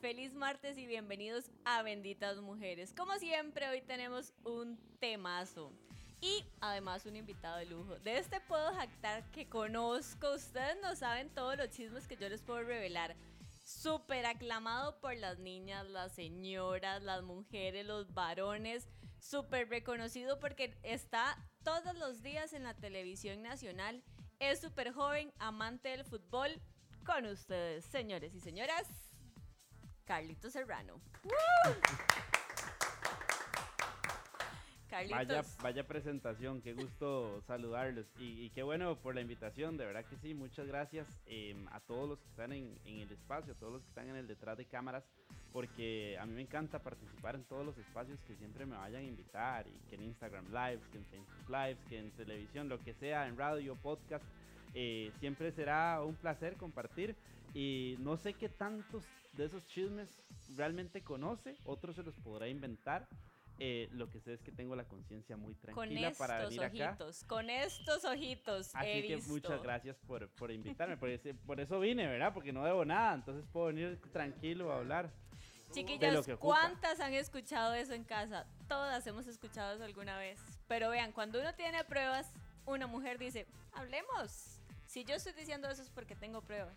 Feliz martes y bienvenidos a Benditas Mujeres. Como siempre, hoy tenemos un temazo y además un invitado de lujo. De este puedo jactar que conozco, ustedes no saben todos los chismes que yo les puedo revelar. Súper aclamado por las niñas, las señoras, las mujeres, los varones. Súper reconocido porque está todos los días en la televisión nacional. Es súper joven, amante del fútbol. Con ustedes, señores y señoras, Carlito Serrano. Vaya, vaya presentación, qué gusto saludarlos. Y, qué bueno por la invitación, de verdad que sí, muchas gracias em, a todos los que están en, el espacio, a todos los que están en el detrás de cámaras, porque a mí me encanta participar en todos los espacios que siempre me vayan a invitar, y que en Instagram Lives, que en Facebook Lives, que en televisión, lo que sea, en radio, podcast, eh, siempre será un placer compartir. Y no sé qué tantos de esos chismes realmente conoce, otros se los podrá inventar eh, lo que sé es que tengo la conciencia muy tranquila con para venir ojitos, Con estos ojitos. Así que muchas gracias por, por invitarme. por, por, eso vine, ¿verdad? Porque no debo nada. Entonces puedo venir tranquilo a hablar. Chiquillas, ¿cuántas han escuchado eso en casa? Todas hemos escuchado eso alguna vez. Pero vean, cuando uno tiene pruebas, una mujer dice, hablemos. Si yo estoy diciendo eso es porque tengo pruebas.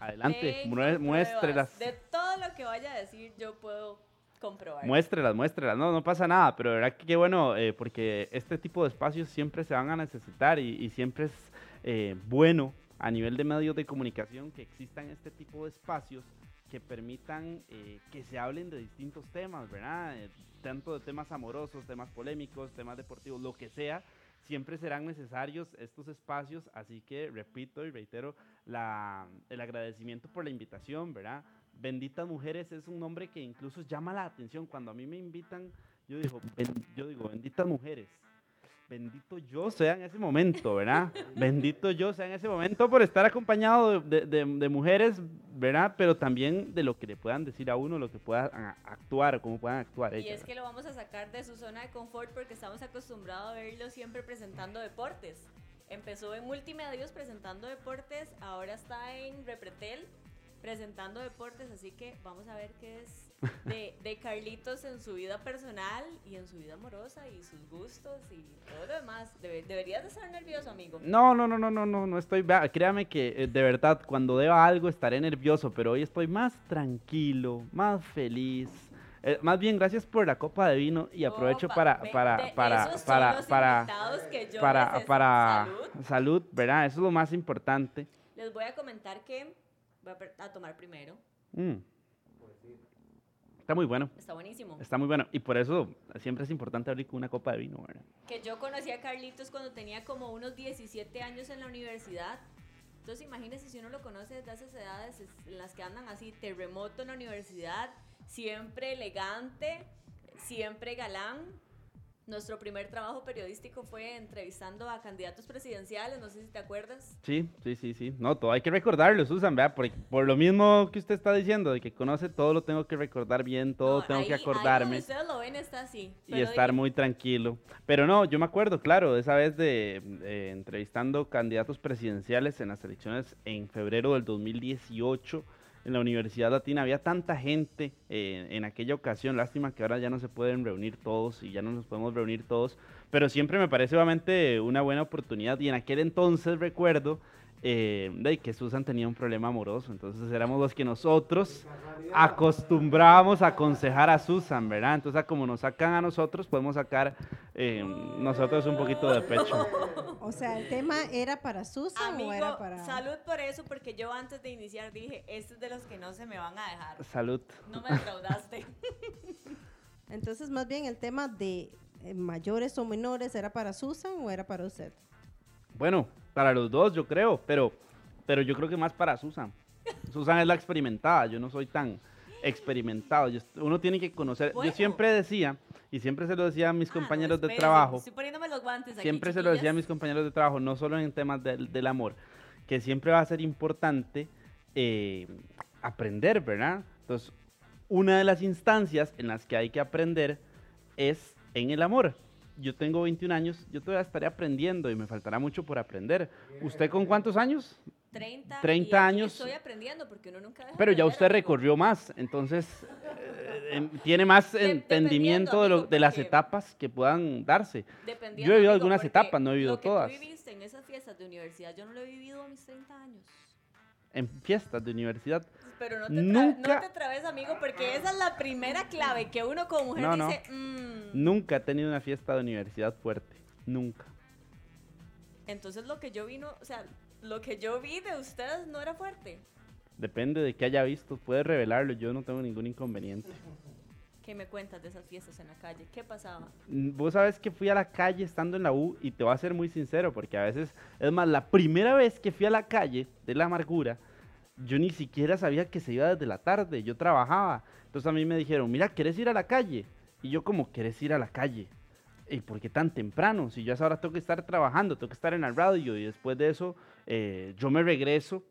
Adelante, muéstrelas. De todo lo que vaya a decir, yo puedo comprobar. Muéstrelas, muéstrelas. No, no pasa nada, pero de verdad que qué bueno, eh, porque este tipo de espacios siempre se van a necesitar y, siempre es eh, bueno a nivel de medios de comunicación que existan este tipo de espacios que permitan eh, que se hablen de distintos temas, ¿verdad? tanto de temas amorosos, temas polémicos, temas deportivos, lo que sea, siempre serán necesarios estos espacios, así que repito y reitero la, el agradecimiento por la invitación, ¿verdad? Benditas Mujeres es un nombre que incluso llama la atención. Cuando a mí me invitan, yo digo, yo digo, benditas mujeres. Bendito yo sea en ese momento, ¿verdad? Bendito yo sea en ese momento por estar acompañado de, mujeres, ¿verdad? Pero también de lo que le puedan decir a uno, lo que puedan actuar, cómo puedan actuar ellas. Y es que lo vamos a sacar de su zona de confort porque estamos acostumbrados a verlo siempre presentando deportes. Empezó en Multimedios presentando deportes, ahora está en Repretel presentando deportes, así que vamos a ver qué es de, Carlitos en su vida personal y en su vida amorosa y sus gustos y todo lo demás. deberías de estar nervioso, amigo. No, no, no, no, no, no, no estoy, créame que eh, de verdad cuando deba algo estaré nervioso, pero hoy estoy más tranquilo, más feliz. Eh, más bien, gracias por la copa de vino y aprovecho para, para, para, para, para, para, para, salud, ¿verdad? Eso es lo más importante. Les voy a comentar que Voy a, tomar primero. Mm. Está muy bueno. Está buenísimo. Está muy bueno. Y por eso siempre es importante abrir con una copa de vino, ¿verdad? Que yo conocí a Carlitos cuando tenía como unos 17 años en la universidad. Entonces imagínese si uno lo conoce desde esas edades en las que andan así, terremoto en la universidad, siempre elegante, siempre galán, nuestro primer trabajo periodístico fue entrevistando a candidatos presidenciales, no sé si te acuerdas. Sí, sí, sí, sí. No, todo hay que recordarlo, Susan, vea, por, por lo mismo que usted está diciendo, de que conoce todo, lo tengo que recordar bien, todo tengo que acordarme. Ahí ustedes lo ven, está así. Y estar muy tranquilo. Pero no, yo me acuerdo, claro, esa vez de entrevistando candidatos presidenciales en las elecciones en febrero del 2018 en la Universidad Latina. Había tanta gente eh, en aquella ocasión, lástima que ahora ya no se pueden reunir todos y ya no nos podemos reunir todos, pero siempre me parece obviamente una buena oportunidad y en aquel entonces recuerdo eh, de que Susan tenía un problema amoroso, entonces éramos los que nosotros acostumbrábamos a aconsejar a Susan, ¿verdad? Entonces, como nos sacan a nosotros, podemos sacar eh, nosotros un poquito de pecho. O sea, ¿el tema era para Susan o era para...? salud por eso, porque yo antes de iniciar dije, este es de los que no se me van a dejar. Salud. No me defraudaste. Entonces, más bien, el tema de eh, mayores o menores, ¿era para Susan o era para usted? Bueno, para los dos, yo creo, pero, pero yo creo que más para Susan. Susan es la experimentada, yo no soy tan experimentado. uno tiene que conocer. Yo siempre decía, y siempre se lo decía a mis ah, compañeros de trabajo. Estoy poniéndome los guantes siempre se lo decía a mis compañeros de trabajo, no solo en temas del amor, que siempre va a ser importante eh, aprender, ¿verdad? Entonces, una de las instancias en las que hay que aprender es en el amor yo tengo 21 años, yo todavía estaré aprendiendo y me faltará mucho por aprender. ¿Usted con cuántos años? 30, 30 y años. Estoy aprendiendo porque uno nunca deja Pero ya usted recorrió más, entonces eh, em, tiene más De- entendimiento de, lo- amigo, de las etapas que puedan darse. Yo he vivido amigo, algunas etapas, no he vivido lo que todas. tú viviste en esas fiestas de universidad, yo no lo he vivido a mis 30 años. En fiestas de universidad. Pero no te, Nunca- no te trabes, amigo, porque esa es la primera clave que uno como mujer No, no. dice, "Mm". Nunca he tenido una fiesta de universidad fuerte. Nunca. entonces lo que yo vino, o sea, lo que yo vi de ustedes no era fuerte. Depende de qué haya visto. Puede revelarlo. Yo no tengo ningún inconveniente. ¿Qué me cuentas de esas fiestas en la calle? ¿Qué pasaba? Mm, Vos sabes que fui a la calle estando en la U y te voy a ser muy sincero porque a veces, es más, la primera vez que fui a la calle de la amargura, yo ni siquiera sabía que se iba desde la tarde, yo trabajaba. Entonces a mí me dijeron, mira, ¿quieres ir a la calle? Y yo como, ¿quieres ir a la calle? ¿Y por qué tan temprano? Si yo a esa hora tengo que estar trabajando, tengo que estar en la radio y después de eso eh, yo me regreso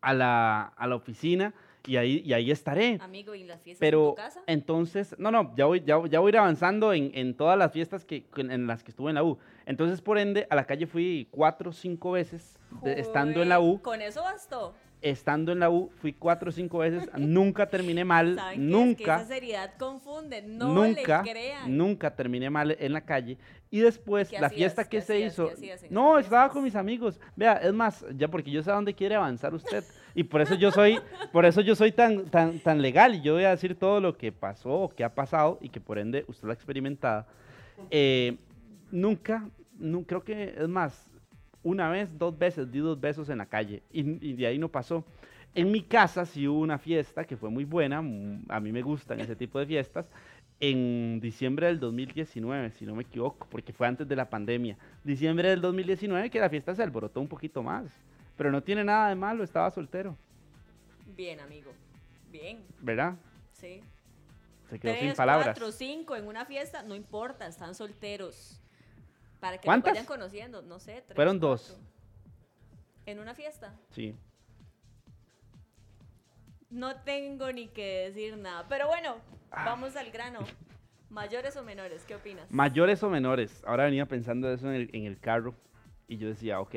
a la, a la oficina y ahí, y ahí estaré. Amigo, ¿y las fiestas en Pero tu casa? entonces, no, no, ya voy, ya, ya voy a ir avanzando en, en todas las fiestas que, en las que estuve en la U. Entonces, por ende, a la calle fui cuatro o cinco veces estando en la U. Con eso bastó. Estando en la U, fui cuatro o cinco veces, nunca terminé mal, ¿Saben qué? Es que nunca, esa seriedad confunde. No nunca, le crean. nunca terminé mal en la calle. Y después, ¿Qué la hacías? fiesta ¿Qué que se hacías? hizo, ¿Qué hacías en no, estaba con mis amigos. Vea, es más, ya porque yo sé a dónde quiere avanzar usted. Y por eso yo soy, por eso yo soy tan, tan, tan legal y yo voy a decir todo lo que pasó o que ha pasado y que por ende usted lo ha experimentado. Eh, nunca, nu- creo que es más, una vez, dos veces di dos besos en la calle y, y de ahí no pasó. En mi casa sí hubo una fiesta que fue muy buena, a mí me gustan ese tipo de fiestas, en diciembre del 2019, si no me equivoco, porque fue antes de la pandemia. Diciembre del 2019 que la fiesta se alborotó un poquito más, pero no tiene nada de malo, estaba soltero, Bien, amigo. Bien, ¿verdad? sí. Se quedó sin palabras. cuatro, cinco en una fiesta, no importa, están solteros. Para que ¿Cuántas? vayan conociendo, no sé. tres, Fueron dos. cuatro. ¿En una fiesta? Sí. No tengo ni que decir nada. Pero bueno, Ah. vamos al grano. ¿Mayores o menores? ¿Qué opinas? Mayores o menores. Ahora venía pensando eso en el, en el carro y yo decía, ok,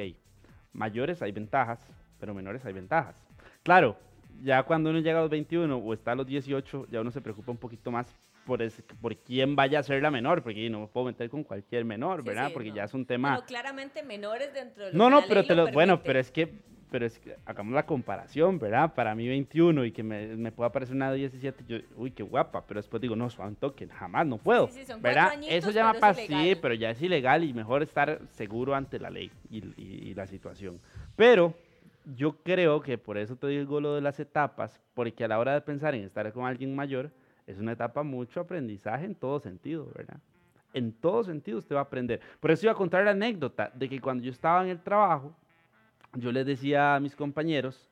mayores hay ventajas, pero menores hay ventajas. Claro, ya cuando uno llega a los 21 o está a los 18, ya uno se preocupa un poquito más por, ese- por quién vaya a ser la menor, porque no me puedo meter con cualquier menor, Sí, ¿verdad? sí, porque no. ya es un tema... Bueno, claramente menores dentro de lo No, que no, pero te lo, bueno, pero es que, pero es que hagamos la comparación, ¿verdad? Para mí 21 y que me, me pueda parecer una de 17, yo, uy, qué guapa, pero después digo, no, un toque, jamás, no puedo, Sí, sí, son ¿verdad? añitos, Eso ya me pasa, sí, pero ya es ilegal y mejor estar seguro ante la ley y, y- y la situación. Pero yo creo que por eso te digo lo de las etapas, porque a la hora de pensar en estar con alguien mayor, es una etapa mucho aprendizaje en todo sentido, ¿verdad? En todo sentido usted va a aprender. Por eso iba a contar la anécdota de que cuando yo estaba en el trabajo, yo les decía a mis compañeros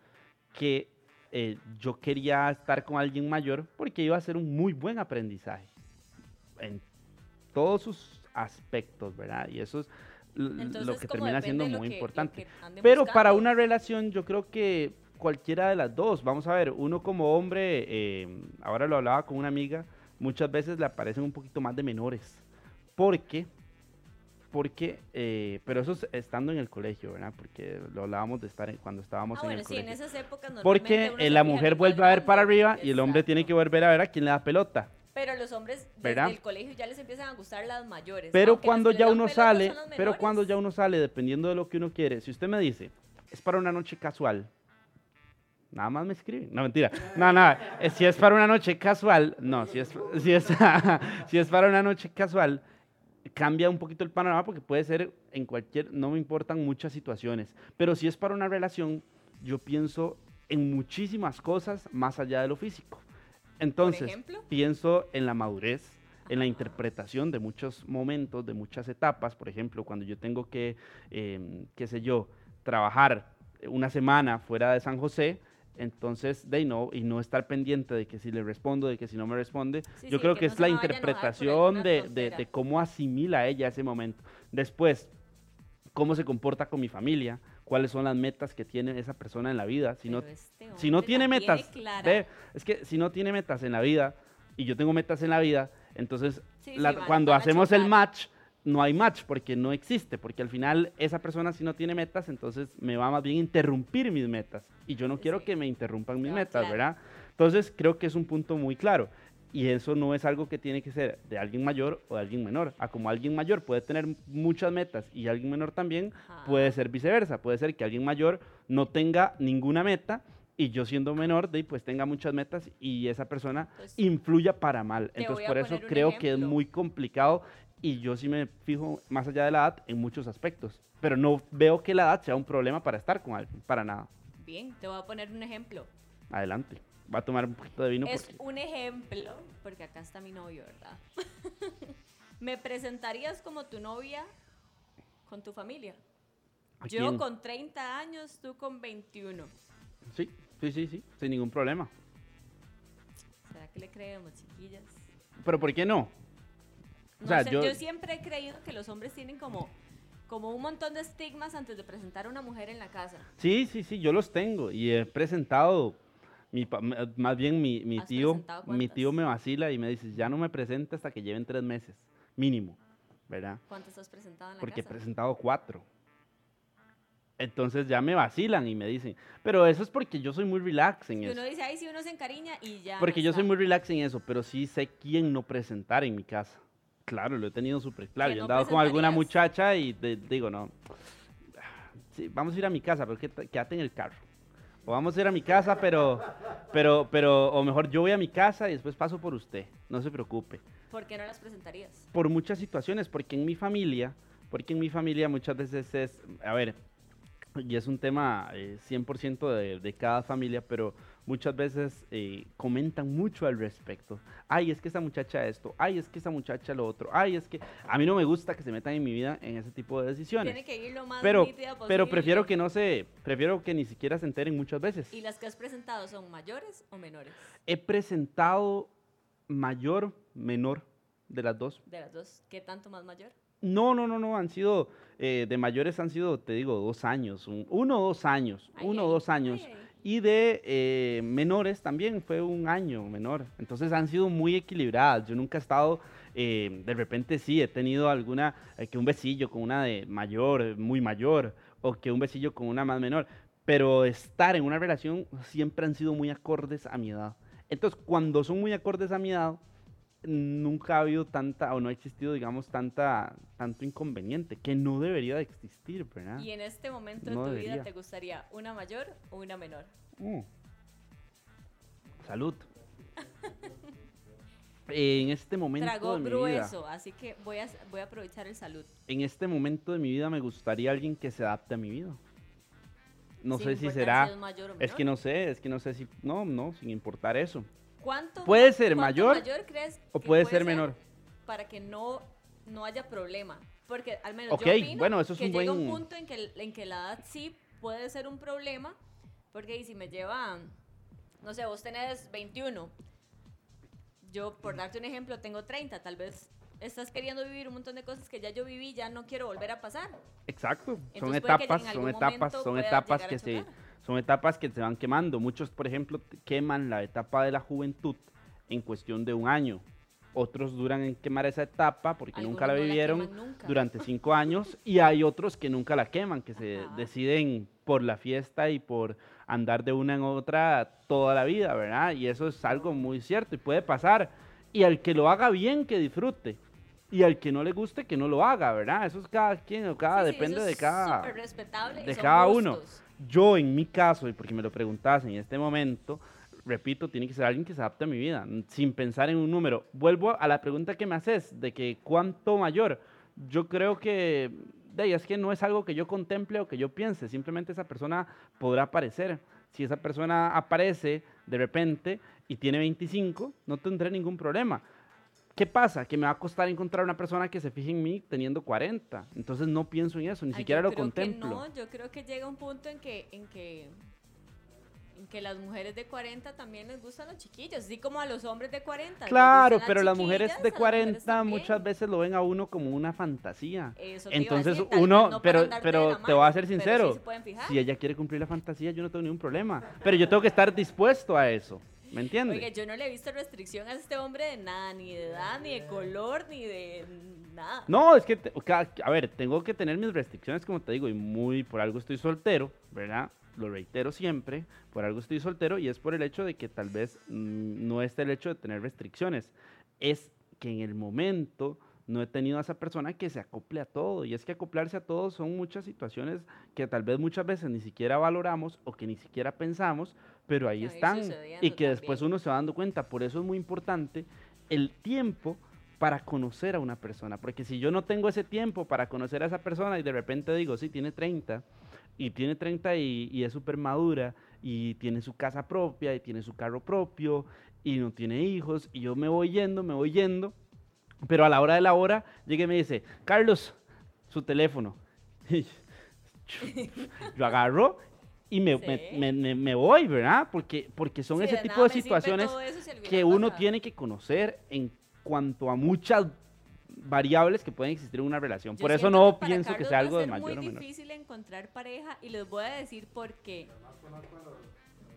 que eh, yo quería estar con alguien mayor porque iba a ser un muy buen aprendizaje en todos sus aspectos, ¿verdad? Y eso es Entonces, lo que termina siendo muy que- importante. Pero para una relación yo creo que cualquiera de las dos, vamos a ver, uno como hombre, eh, ahora lo hablaba con una amiga, muchas veces le aparecen un poquito más de menores. Porque, porque, eh, pero eso es estando en el colegio, ¿verdad? Porque lo hablábamos de estar en- cuando estábamos Ah, en bueno, el sí, en colegio. esas épocas Porque eh, la en mujer el vuelve a ver para arriba y el hombre tiene que Exacto. volver a ver a quién le da pelota. Pero los hombres desde ¿Verdad? el colegio ya les empiezan a gustar las mayores. Pero aunque cuando ya uno sale, pero cuando ya uno sale, dependiendo de lo que uno quiere, si usted me dice, es para una noche casual, nada más me escribe. No, mentira. No, nada. eh, Si es para una noche casual, no, si es, si es, si es para una noche casual, cambia un poquito el panorama porque puede ser en cualquier, no me importan muchas situaciones. Pero si es para una relación, yo pienso en muchísimas cosas más allá de lo físico. Entonces, pienso en la madurez, en la interpretación de muchos momentos, de muchas etapas. Por ejemplo, cuando yo tengo que, eh, qué sé yo, trabajar una semana fuera de San José, entonces, de no, y no estar pendiente de que si le respondo, de que si no me responde, Sí, yo sí, creo que que, no es la interpretación de, de- de cómo asimila ella ese momento. Después, cómo se comporta con mi familia, cuáles son las metas que tiene esa persona en la vida. Si no, Pero este si no tiene metas, ve, es que si no tiene metas en la vida y yo tengo metas en la vida, entonces Sí, la- cuando hacemos el match no hay match porque no existe, porque al final esa persona si no tiene metas, entonces me va más bien a interrumpir mis metas y yo no quiero que me interrumpan mis metas, claro. ¿verdad? Entonces creo que es un punto muy claro y eso no es algo que tiene que ser de alguien mayor o de alguien menor. A como alguien mayor puede tener muchas metas y alguien menor también, Ajá. puede ser viceversa. Puede ser que alguien mayor no tenga ninguna meta y yo siendo menor, de, pues tenga muchas metas y esa persona Pues, influya para mal. Entonces por eso creo que es muy complicado y yo sí me fijo más allá de la edad en muchos aspectos. Pero no veo que la edad sea un problema para estar con alguien, para nada. Bien, te voy a poner un ejemplo. Adelante. Va a tomar un poquito de vino es porque... un ejemplo, porque acá está mi novio, ¿verdad? ¿Me presentarías como tu novia con tu familia? ¿A Yo quién? con 30 años, tú con 21. Sí, sí, sí, sí, sin ningún problema. ¿Será que le creemos, chiquillas? Pero ¿por qué no? No O sea, sé, yo- yo... siempre he creído que los hombres tienen como, como un montón de estigmas antes de presentar a una mujer en la casa. Sí, sí, sí, yo los tengo y he presentado, mi, más bien mi, mi ¿Has tío, mi tío me vacila y me dice, ya no me presenta hasta que lleven tres meses, mínimo, ¿verdad? ¿Cuántas has presentado en la Porque he casa? presentado cuatro. Entonces ya me vacilan y me dicen, pero eso es porque yo soy muy relax en Y eso. uno dice, ay, si uno se encariña y ya. Porque no yo soy muy relax en eso, pero sí sé quién no presentar en mi casa. Claro, lo he tenido súper claro. ¿Quién Yo he andado con alguna muchacha y te- digo, no, sí, vamos a ir a mi casa, pero qué- quédate en el carro. O vamos a ir a mi casa, pero, pero, pero, o mejor yo voy a mi casa y después paso por usted. No se preocupe. ¿Por qué no las presentarías? Por muchas situaciones, porque en mi familia, porque en mi familia muchas veces es, a ver, y es un tema eh, 100% de, de cada familia, pero muchas veces eh, comentan mucho al respecto. Ay, es que esa muchacha esto, ay, es que esa muchacha lo otro, ay, es que a mí no me gusta que se metan en mi vida en ese tipo de decisiones. Tiene que ir lo más Pero, nítida pero posible. prefiero que no se, prefiero que ni siquiera se enteren muchas veces. ¿Y las que has presentado son mayores o menores? He presentado mayor, menor de las dos. De las dos, ¿qué tanto más mayor? No, no, no, no, han sido, eh, de mayores han sido, te digo, dos años, un- uno o dos años, Ay, uno o dos años. ay, ay. Y de eh, menores también fue un año menor. Entonces han sido muy equilibradas. Yo nunca he estado, eh, de repente sí, he tenido alguna, eh, que un besillo con una de mayor, muy mayor, o que un besillo con una más menor. Pero estar en una relación siempre han sido muy acordes a mi edad. Entonces, cuando son muy acordes a mi edad, nunca ha habido tanta, o no ha existido, digamos, tanta, tanto inconveniente, que no debería de existir, ¿verdad? ¿Y en este momento. No de tu debería. vida te gustaría una mayor o una menor? Mm. Salud. en este momento de mi vida, grueso, así que voy a, voy a aprovechar el salud. en este momento de mi vida me gustaría alguien que se adapte a mi vida. No sin sé si será, es mayor o es que no sé, es que no sé si, no, no, sin importar eso. ¿Cuánto Puede ser cuánto mayor crees o puede ser menor. Para que no, no haya problema. Porque al menos Ok, yo opino bueno, eso es que un llega buen- un punto en que, en que la edad sí puede ser un problema. Porque si me lleva, no sé, vos tenés 21. Yo, por darte un ejemplo, tengo 30. Tal vez estás queriendo vivir un montón de cosas que ya yo viví, ya no quiero volver a pasar. Exacto, son Entonces que etapas, son etapas, son etapas que se. Son etapas que se van quemando. Muchos, por ejemplo, queman la etapa de la juventud en cuestión de un año. Otros duran en quemar esa etapa porque nunca Algunos la no la vivieron queman nunca. durante cinco años y hay otros que nunca la queman, que se Ajá. deciden por la fiesta y por andar de una en otra toda la vida, ¿verdad? Y eso es algo muy cierto y puede pasar. Y al que lo haga bien, que disfrute. Y al que no le guste, que no lo haga, ¿verdad? Eso es cada quien, o cada, Sí, sí, depende eso de es cada súper respetable de cada uno. Yo, en mi caso, y porque me lo preguntas en este momento, repito, tiene que ser alguien que se adapte a mi vida, sin pensar en un número. Vuelvo a la pregunta que me haces, de que cuánto mayor. Yo creo que, de es que no es algo que yo contemple o que yo piense, simplemente esa persona podrá aparecer. Si esa persona aparece de repente y tiene 25, no tendré ningún problema. ¿Qué pasa? Que me va a costar encontrar una persona que se fije en mí teniendo 40. Entonces no pienso en eso, ni Ay, siquiera lo contemplo. no, yo creo que llega un punto en que, en que, en que las mujeres de 40 también les gustan los chiquillos, así como a los hombres de 40. les Claro, pero las mujeres de a las mujeres 40 también. muchas veces lo ven a uno como una fantasía. Eso Entonces decir, uno, no pero, pero te voy a ser pero sí sincero, se si ella quiere cumplir la fantasía, yo no tengo ningún problema. Pero yo tengo que estar dispuesto a eso, ¿me entiendes? Oiga, yo no le he visto restricción a este hombre de nada, ni de edad, ni de color, ni de Nada. No, es que, a ver, tengo que tener mis restricciones, como te digo, y muy por algo estoy soltero, ¿verdad? Lo reitero siempre, por algo estoy soltero y es por el hecho de que tal vez mm, no es el hecho de tener restricciones, es que en el momento no he tenido a esa persona que se acople a todo. Y es que acoplarse a todo son muchas situaciones que tal vez muchas veces ni siquiera valoramos o que ni siquiera pensamos, pero ahí están y que después uno se va dando cuenta. Por eso es muy importante el tiempo para conocer a una persona. Porque si yo no tengo ese tiempo para conocer a esa persona y de repente digo, sí, tiene 30, y tiene 30 y, y es súper madura, y tiene su casa propia, y tiene su carro propio, y no tiene hijos, y yo me voy yendo, me voy yendo, pero a la hora de la hora llega y me dice, Carlos, su teléfono. Y yo agarro y me, me- Sí. me- me- me voy, ¿verdad? Porque, porque son Sí, ese de tipo de situaciones si que uno tiene que conocer en cuanto a muchas variables que pueden existir en una relación. Yo Por eso no pienso que sea algo de mayor o muy menor. difícil encontrar pareja y les voy a decir por qué.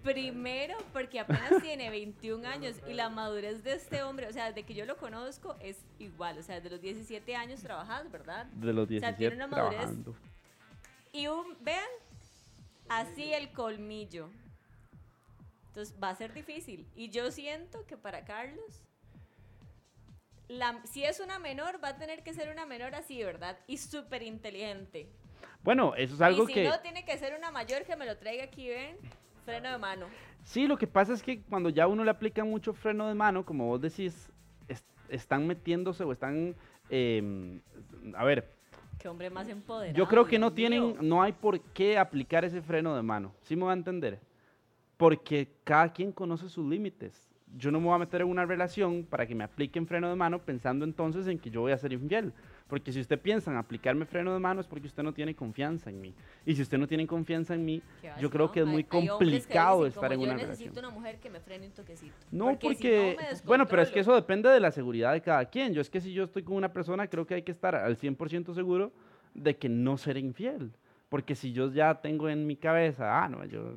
Primero, porque apenas tiene 21 años y la madurez de este hombre, o sea, desde que yo lo conozco es igual, o sea, desde los 17 años trabajados, ¿verdad? De los sea, 17 tiene una madurez trabajando. Y un, vean, así el colmillo. Entonces va a ser difícil. Y yo siento que para Carlos, la- si es una menor, va a tener que ser una menor así, ¿verdad? Y súper inteligente. Bueno, eso es algo y si que... no, tiene que ser una mayor que me lo traiga aquí, ven, freno de mano. Sí, lo que pasa es que cuando ya uno le aplica mucho freno de mano, como vos decís, es- están metiéndose o están... em, a ver, Qué hombre más empoderado. Yo creo que no tienen, no hay por qué aplicar ese freno de mano. ¿Sí me va a entender? Porque cada quien conoce sus límites. Yo no me voy a meter en una relación para que me apliquen freno de mano pensando entonces en que yo voy a ser infiel. Porque si usted piensa en aplicarme freno de mano es porque usted no tiene confianza en mí. Y si usted no tiene confianza en mí, yo creo ¿no? que es Hay- muy hay complicado dicen, estar en una Yo relación. necesito una mujer que me frene un toquecito. No, porque, porque, si no, bueno, pero es que eso depende de la seguridad de cada quien. Yo es que si yo estoy con una persona, creo que hay que estar al 100% seguro de que no seré infiel. Porque si yo ya tengo en mi cabeza, ah, no, yo,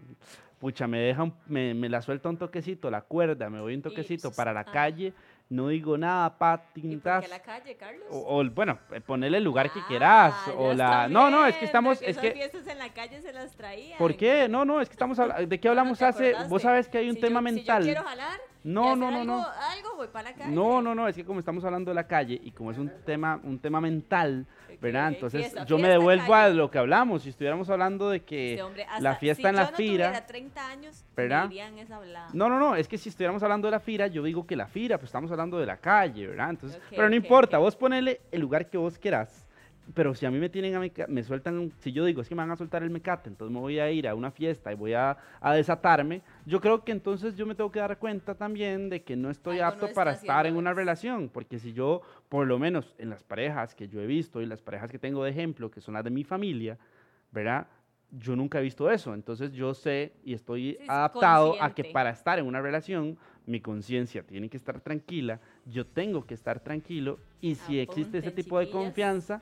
pucha, me deja, un- me, me la suelta un toquecito, la cuerda, me voy un toquecito ps, para la ah. calle, no digo nada, pa, ¿Y por qué tintas. la calle, Carlos? O, o, bueno, eh, ponerle el lugar que quieras. Ah, O ya la. No, no, es que estamos. es que, fiestas en la calle se las traían. ¿Por qué? No, no, es que estamos hablando. ¿De qué No, no hablamos hace? Vos sabes que hay un Si tema yo- mental. Si yo quiero jalar No, no, no, algo, voy para la calle. No, no, no, es que como estamos hablando de la calle y como es un tema, un tema mental, ¿verdad? Ok, Entonces fiesta, yo me devuelvo a calle. lo que hablamos. Si estuviéramos hablando de que Este hombre, la hasta fiesta si en la yo no fira. tuviera 30 años, ¿verdad? me esa. No, no, no, es que si estuviéramos hablando de la fira, yo digo que la fira, pues estamos hablando de la calle, ¿verdad? Entonces, Ok, pero no ok, importa, vos ponele el lugar que vos quieras. Pero si a mí me tienen a meca- me sueltan, si yo digo es que me van a soltar el mecate, entonces me voy a ir a una fiesta y voy a, a desatarme, yo creo que entonces yo me tengo que dar cuenta también de que no estoy Algo no apto está para estar en una relación, porque si yo, por lo menos en las parejas que yo he visto y las parejas que tengo de ejemplo, que son las de mi familia, ¿verdad? Yo nunca he visto eso, entonces yo sé y estoy Sí, adaptado a que para estar en una relación, mi conciencia tiene que estar tranquila, yo tengo que estar tranquilo y si existe ese tipo de confianza,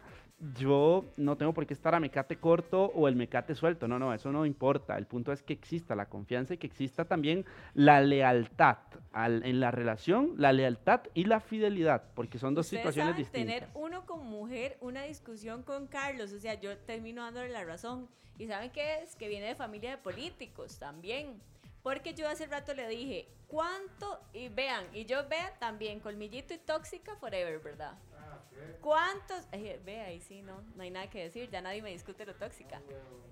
yo no tengo por qué estar a mecate corto o el mecate suelto, no, no, eso no importa, el punto es que exista la confianza y que exista también la lealtad al- en la relación, la lealtad y la fidelidad, porque son dos situaciones saben distintas. tener uno como mujer una discusión con Carlos, o sea, yo termino dándole la razón. ¿Y saben qué es? Que viene de familia de políticos también. Porque yo hace rato le dije, ¿cuánto? Y vean, y yo vean también, colmillito y tóxica forever, ¿verdad? ¿Cuántos? eh, ve ahí sí, no, no hay nada que decir, ya nadie me discute lo tóxica.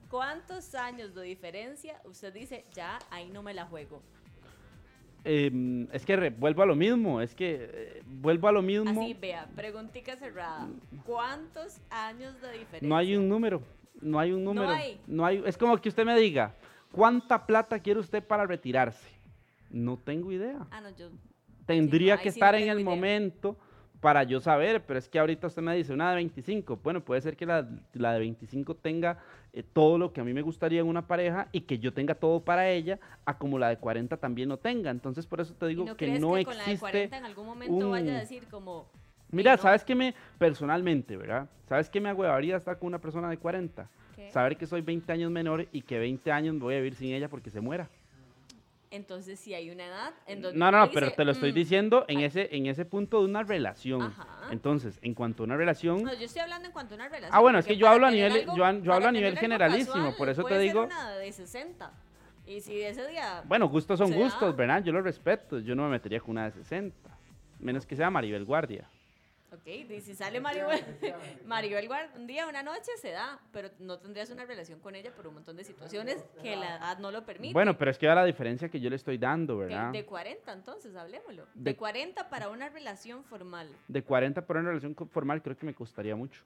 ¿Cuántos años de diferencia usted dice, ya ahí no me la juego? Em, es que re- vuelvo a lo mismo, es que eh, vuelvo a lo mismo. Así, vea, preguntica cerrada. ¿Cuántos años de diferencia? No hay un número, no hay un No número. hay. no hay- es como que usted me diga, ¿cuánta plata quiere usted para retirarse? No tengo idea. Ah, no, yo. Tendría ahí que sí estar no en el idea. momento para yo saber, pero es que ahorita usted me dice una de 25. Bueno, puede ser que la, la de 25 tenga eh, todo lo que a mí me gustaría en una pareja y que yo tenga todo para ella, a como la de 40 también no tenga. Entonces, por eso te ¿Y digo no que crees no que con la de existe. 40 en algún momento vaya a decir como. Mira, no. ¿sabes qué me, personalmente, verdad? ¿Sabes qué me agüevaría estar con una persona de 40? ¿qué? Saber que soy 20 años menor y que 20 años voy a vivir sin ella porque se muera. Entonces sí hay una edad en donde No, no, pero dice, te lo estoy "Mm". diciendo en ay. ese, en ese punto de una relación. Ajá. Entonces, en cuanto a una relación, No, yo estoy hablando en cuanto a una relación. Ah, bueno, es que yo hablo a nivel- algo- yo hablo a nivel generalísimo, casual, por eso te puede ser digo- una de 60. Y si ese día. bueno, gustos son gustos, ¿verdad? Yo lo respeto, yo no me metería con una de 60. Menos que sea Maribel Guardia. Ok, y si sale Maribel, Maribel Guard un día, una noche, se da. Pero no tendrías una relación con ella por un montón de situaciones que la edad no lo permite. Bueno, pero es que va la diferencia que yo le estoy dando, De- ¿verdad? De 40, entonces, hablemoslo. De- De 40 para una relación formal. De 40 por una relación formal creo que me costaría mucho.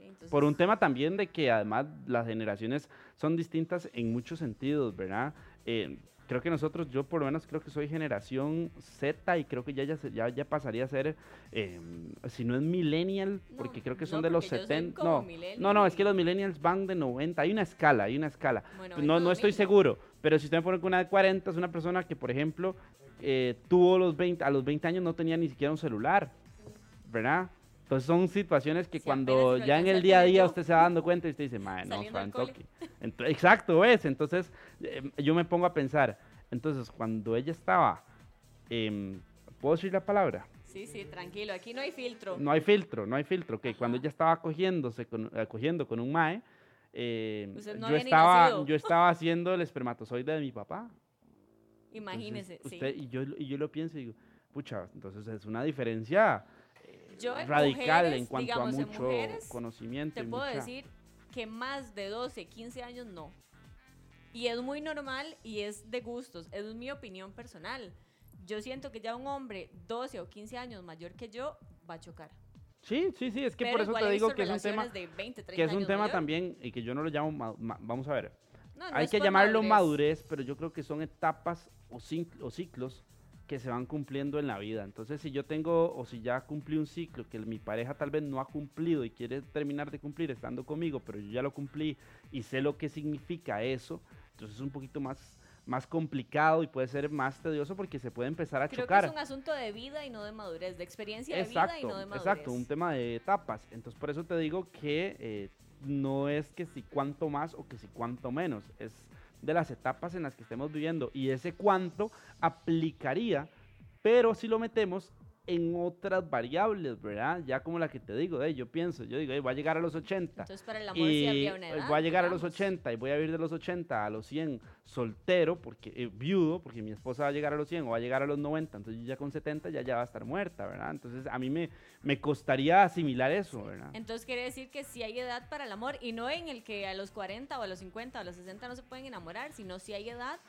Entonces, Por un tema también de que además las generaciones son distintas en muchos sentidos, ¿verdad? Eh, creo que nosotros, yo por lo menos creo que soy generación Z y creo que ya, ya, ya, ya pasaría a ser, eh, si no es millennial, No, porque creo que no, son de los porque yo soy 70. como No, no, no, es que los millennials van de 90, hay una escala, hay una escala. Bueno, no, no estoy seguro, pero si usted me pone con una de 40, es una persona que, por ejemplo, eh, tuvo los 20, a los 20 años no tenía ni siquiera un celular, ¿verdad? Entonces son situaciones que Si cuando ya en el día a día usted se va dando cuenta y usted dice, madre, no, cole". toque". Exacto, es. Entonces eh, yo me pongo a pensar, entonces cuando ella estaba, em, ¿puedo decir la palabra? Sí, sí, tranquilo. Aquí no hay filtro. No hay filtro, no hay filtro. Que cuando Ajá. ella estaba cogiéndose con, eh, cogiendo con un mae, eh, no yo, estaba, yo estaba haciendo el espermatozoide de mi papá. Entonces, Imagínese. sí. usted, y, yo, y yo lo pienso y digo, pucha, entonces es una diferencia eh, Yo en radical en mujeres, cuanto digamos, a en mucho mujeres, conocimiento. Te y puedo mucha- decir que más de 12, 15 años no. Y es muy normal y es de gustos. Es mi opinión personal. Yo siento que ya un hombre 12 o 15 años mayor que yo va a chocar. Sí, sí, sí, es que Pero por eso te digo que es un tema, relaciones de 20, 30 que es un tema mayor. también y que yo no lo llamo, ma- ma- vamos a ver, No, no hay que llamarlo madurez. pero yo creo que son etapas o, o ciclos que se van cumpliendo en la vida. Entonces, si yo tengo o si ya cumplí un ciclo que mi pareja tal vez no ha cumplido y quiere terminar de cumplir estando conmigo, pero yo ya lo cumplí y sé lo que significa eso, entonces es un poquito más más complicado y puede ser más tedioso porque se puede empezar a Creo chocar. que es un asunto de vida y no de madurez, de experiencia de vida y no de madurez. exacto, un tema de etapas. Entonces, por eso te digo que eh, no es que si cuánto más o que si cuánto menos, es de las etapas en las que estemos viviendo. Y ese cuánto aplicaría, pero si lo metemos en otras variables, ¿verdad? Ya como la que te digo, eh, yo pienso, yo digo, eh, voy a llegar a los 80. Entonces, para el amor sí Y habría una edad. voy a llegar a los digamos. 80 y voy a vivir de los 80 a los 100 soltero, porque eh, viudo, porque mi esposa va a llegar a los 100 o va a llegar a los 90, entonces yo ya con 70 ya, ya va a estar muerta, ¿verdad? Entonces a mí me, me costaría asimilar eso, ¿verdad? Entonces quiere decir que sí hay edad para el amor y no en el que a los 40 o a los 50 o a los 60 no se pueden enamorar, sino sí hay edad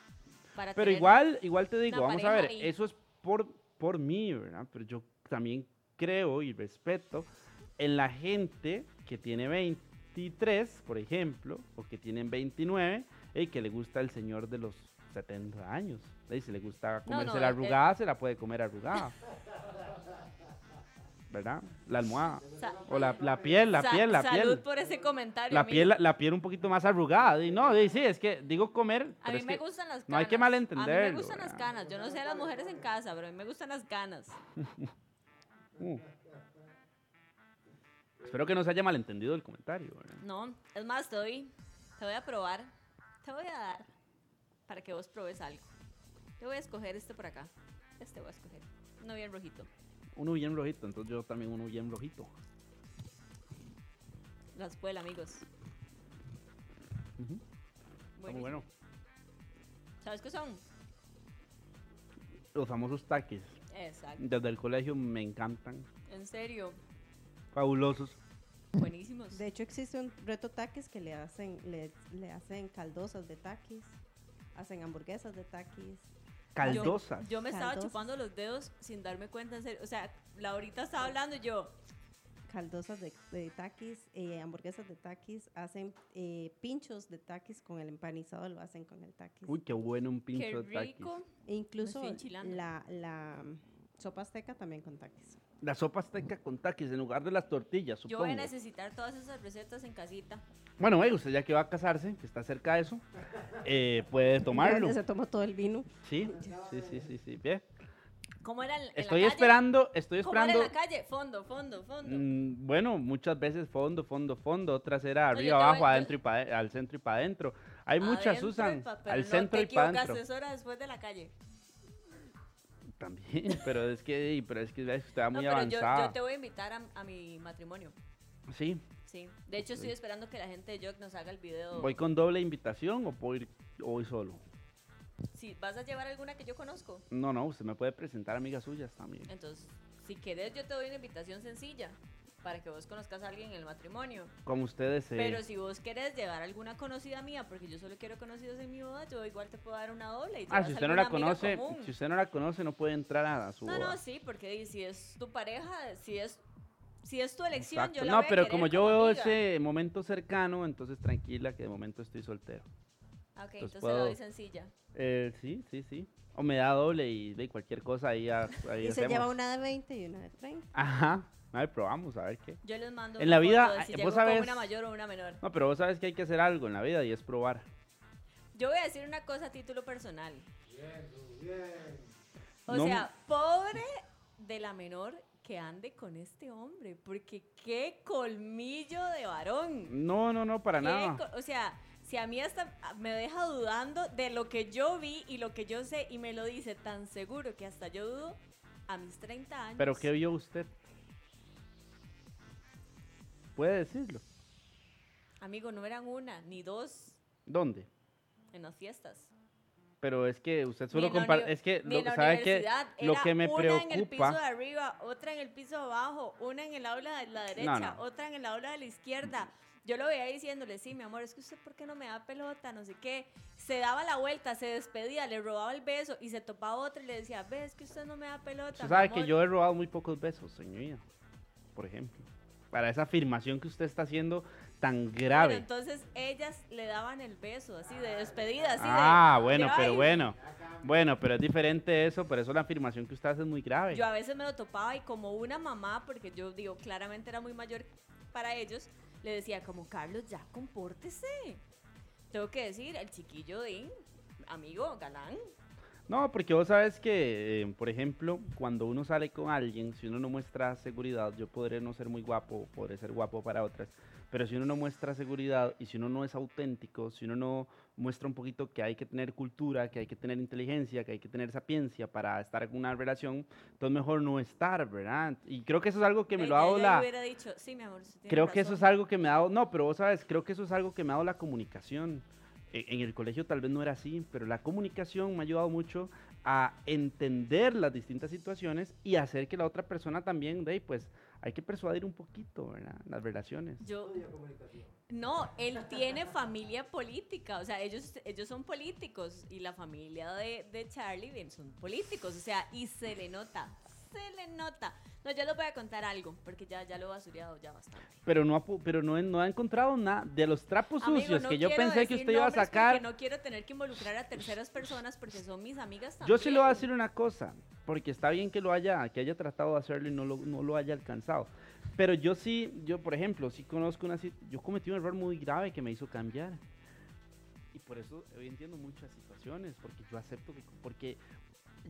para Pero tener- igual, igual te digo, vamos a ver, y- eso es por, por mí, ¿verdad? Pero yo también creo y respeto en la gente que tiene 23, por ejemplo, o que tienen 29, y que le gusta el señor de los 70 años. Y si le gusta comerse no, la arrugada, se la puede comer arrugada. ¿Verdad? La almohada. Sa- O la, la piel, la piel, la salud piel. por ese comentario. La amigo. piel, la, la piel un poquito más arrugada. Y no, y sí, es que digo comer. A mí me gustan las canas. no hay que A mí me gustan las ¿verdad? canas. Yo no sé a las mujeres en casa, pero a mí me gustan las canas. Uh. Espero que no se haya malentendido el comentario. ¿verdad? No, es más, te doy, te voy a probar, te voy a dar para que vos probes algo. Te voy a escoger este por acá. Este voy a escoger. Uno bien rojito. Uno bien rojito, entonces yo también uno bien rojito. Las puel, amigos. Ujú. Está muy bueno. ¿Sabes qué son? Los famosos taquis. Exacto. Desde el colegio me encantan. En serio. Fabulosos. Buenísimos. De hecho, existe un reto taquis que le hacen, le, le hacen caldosas de taquis, hacen hamburguesas de taquis. Caldosas. Yo me estaba chupando los dedos sin darme cuenta, en serio. O sea, la ahorita estaba hablando y yo. Caldosas de, de taquis, eh, hamburguesas de taquis, hacen eh, pinchos de taquis con el empanizado, lo hacen con el taquis. Uy, qué bueno un Qué pincho de taquis. rico. E incluso la, la sopa azteca también con taquis. La sopa azteca con taquis en lugar de las tortillas, Yo voy a necesitar todas esas recetas en casita. Bueno, eh, usted ya que va a casarse, que está cerca de eso, eh, puede tomarlo. Se toma todo el vino. Sí, sí, sí, sí, sí. Bien. ¿Cómo era en, en Estoy la calle? esperando, estoy ¿Cómo era esperando. en la calle? Fondo, fondo, fondo. Mm, bueno, muchas veces fondo, fondo, fondo, otras era arriba, voy- abajo, yo- adentro y pa, al centro y para adentro. Hay muchas, adentro, Susan. pa- pero Al no centro te y para equivocas, adentro. es hora después de la calle. También, pero es que, pero es que usted va No, muy pero yo, avanzada. yo te voy a invitar a, a mi matrimonio. Sí. Sí. De hecho, estoy esperando que la gente de Jock nos haga el video. ¿Voy con doble invitación o puedo ir o voy solo? Si vas a llevar alguna que yo conozco, No, no, usted me puede presentar amigas suyas también. entonces, si quieres, yo te doy una invitación sencilla para que vos conozcas a alguien en el matrimonio. Como ustedes se... Pero si vos querés llevar alguna conocida mía, porque yo solo quiero conocidos en mi boda, yo igual te puedo dar una doble. Y Ah, si usted no la conoce, común. si usted no la conoce, no puede entrar a su No, boda. no, sí, porque si es tu pareja, si es, si es tu elección, Exacto. yo la No, voy a pero querer como yo veo amiga. ese momento cercano, entonces tranquila que de momento estoy soltero. Ah, Ok, entonces entonces puedo- la doy sencilla. Eh, sí, sí, sí. O me da doble y de cualquier cosa ahí, a- ahí Y se hacemos. lleva una de 20 y una de 30. Ajá. A ver, probamos, a ver qué. Yo les mando En la vida, de si vos sabes- una mayor o una menor. No, pero vos sabes que hay que hacer algo en la vida y es probar. Yo voy a decir una cosa a título personal. O No- sea, pobre de la menor que ande con este hombre, porque qué colmillo de varón. No, no, no, para nada. O sea, si a mí hasta me deja dudando de lo que yo vi y lo que yo sé y me lo dice tan seguro que hasta yo dudo a mis 30 años. Pero ¿qué vio usted? Puede decirlo. Amigo, no eran una ni dos ¿Dónde? en las fiestas. Pero es que usted Ni solo en la comparte. uni- Es que, ni lo, en la ¿sabe que universidad, Lo era que me una en el piso preocupa. de arriba, otra en el piso de abajo, una en el aula de la derecha, no. otra en el aula de la izquierda. Yo lo veía diciéndole, sí, mi amor, es que usted, ¿por qué no me da pelota? No sé qué. Se daba la vuelta, se despedía, le robaba el beso y se topaba otra y le decía, ves que usted no me da pelota. Usted mi sabe que amor". yo he robado muy pocos besos, señorita. Por ejemplo. Para esa afirmación que usted está haciendo tan Bueno, grave. entonces ellas le daban el beso, así de despedida, así ah, de. bueno, pero "Ay". bueno. Bueno, pero es diferente eso, por eso la afirmación que usted hace es muy grave. Yo a veces me lo topaba y como una mamá, porque yo digo, claramente era muy mayor para ellos, le decía como, Carlos, ya compórtese. Tengo que decir, el chiquillo de amigo, galán. No, porque vos sabes que, eh, por ejemplo, cuando uno sale con alguien, si uno no muestra seguridad, yo podré no ser muy guapo, podré ser guapo para otras, pero si uno no muestra seguridad y si uno no es auténtico, si uno no muestra un poquito que hay que tener cultura, que hay que tener inteligencia, que hay que tener sapiencia para estar en una relación, entonces mejor no estar, ¿verdad? Y creo que eso es algo que me lo ha dado la... hubiera dicho, sí, mi amor, Creo que eso es razón". algo que me ha dado, no, pero vos sabes, creo que eso es algo que me ha dado la comunicación. E- En el colegio tal vez no era así, pero la comunicación me ha ayudado mucho a entender las distintas situaciones y hacer que la otra persona también, de ahí, pues, hay que persuadir un poquito, ¿verdad? Las relaciones. Yo, no, él tiene familia política, o sea, ellos, ellos son políticos y la familia de, de Charlie bien, son políticos, o sea, y se le nota, se le nota. No, yo les voy a contar algo, porque ya, ya lo he basureado ya bastante. Pero no ha, pu- pero no, no ha encontrado nada de los trapos Amigo, sucios no que yo quiero pensé que decir usted iba a nombres sacar. porque no quiero tener que involucrar a terceras personas porque son mis amigas también. Yo sí le voy a decir una cosa, porque está bien que lo haya, que haya tratado de hacerlo y no lo, no lo haya alcanzado. Pero yo sí, yo por ejemplo, sí conozco una sit- yo cometí un error muy grave que me hizo cambiar. Y por eso hoy entiendo muchas situaciones, porque yo acepto que, porque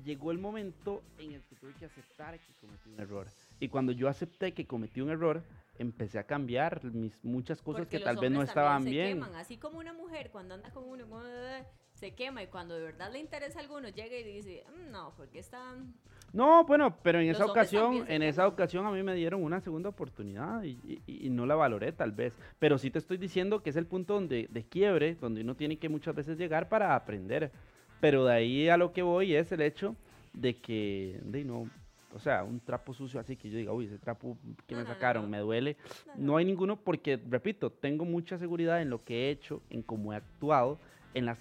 llegó el momento en el que tuve que aceptar que cometí un error. Y cuando yo acepté que cometí un error, empecé a cambiar mis muchas cosas Porque que tal vez no estaban se bien. queman, Así como una mujer cuando anda con uno uh, se quema y cuando de verdad le interesa a alguno llega y dice, "Mm, no, porque están... No, bueno, pero en Los esa ocasión, en esa queman. ocasión a mí me dieron una segunda oportunidad y, y- y no la valoré tal vez. Pero sí te estoy diciendo que es el punto donde, de quiebre, donde uno tiene que muchas veces llegar para aprender. Pero de ahí a lo que voy es el hecho de que, de no, o sea, un trapo sucio así que yo diga, uy, ese trapo que No, me no, no, sacaron no. me duele. No, hay ninguno porque, repito, tengo mucha seguridad en lo que he hecho, en cómo he actuado, en las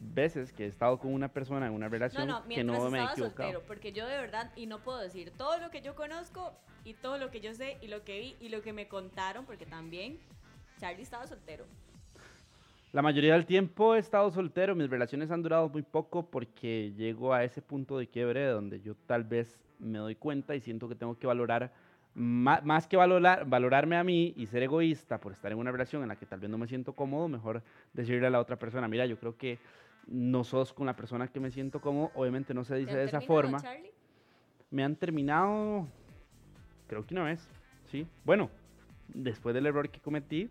veces que he estado con una persona en una No, relación no, que no me he equivocado. soltero, porque yo de verdad, y no puedo decir todo lo que yo conozco y todo lo que yo sé y lo que vi y lo que me contaron, porque también Charlie estaba soltero. La mayoría del tiempo he estado soltero, mis relaciones han durado muy poco porque llego a ese punto de quiebre donde yo tal vez me doy cuenta y siento que tengo que valorar, más, que valorar, valorarme a mí y ser egoísta por estar en una relación en la que tal vez no me siento cómodo, mejor decirle a la otra persona, mira, yo creo que no sos con la persona que me siento cómodo, obviamente no se ¿Te dice de esa forma. Charlie? Me han terminado, creo que una vez, sí. Bueno, después del error que cometí,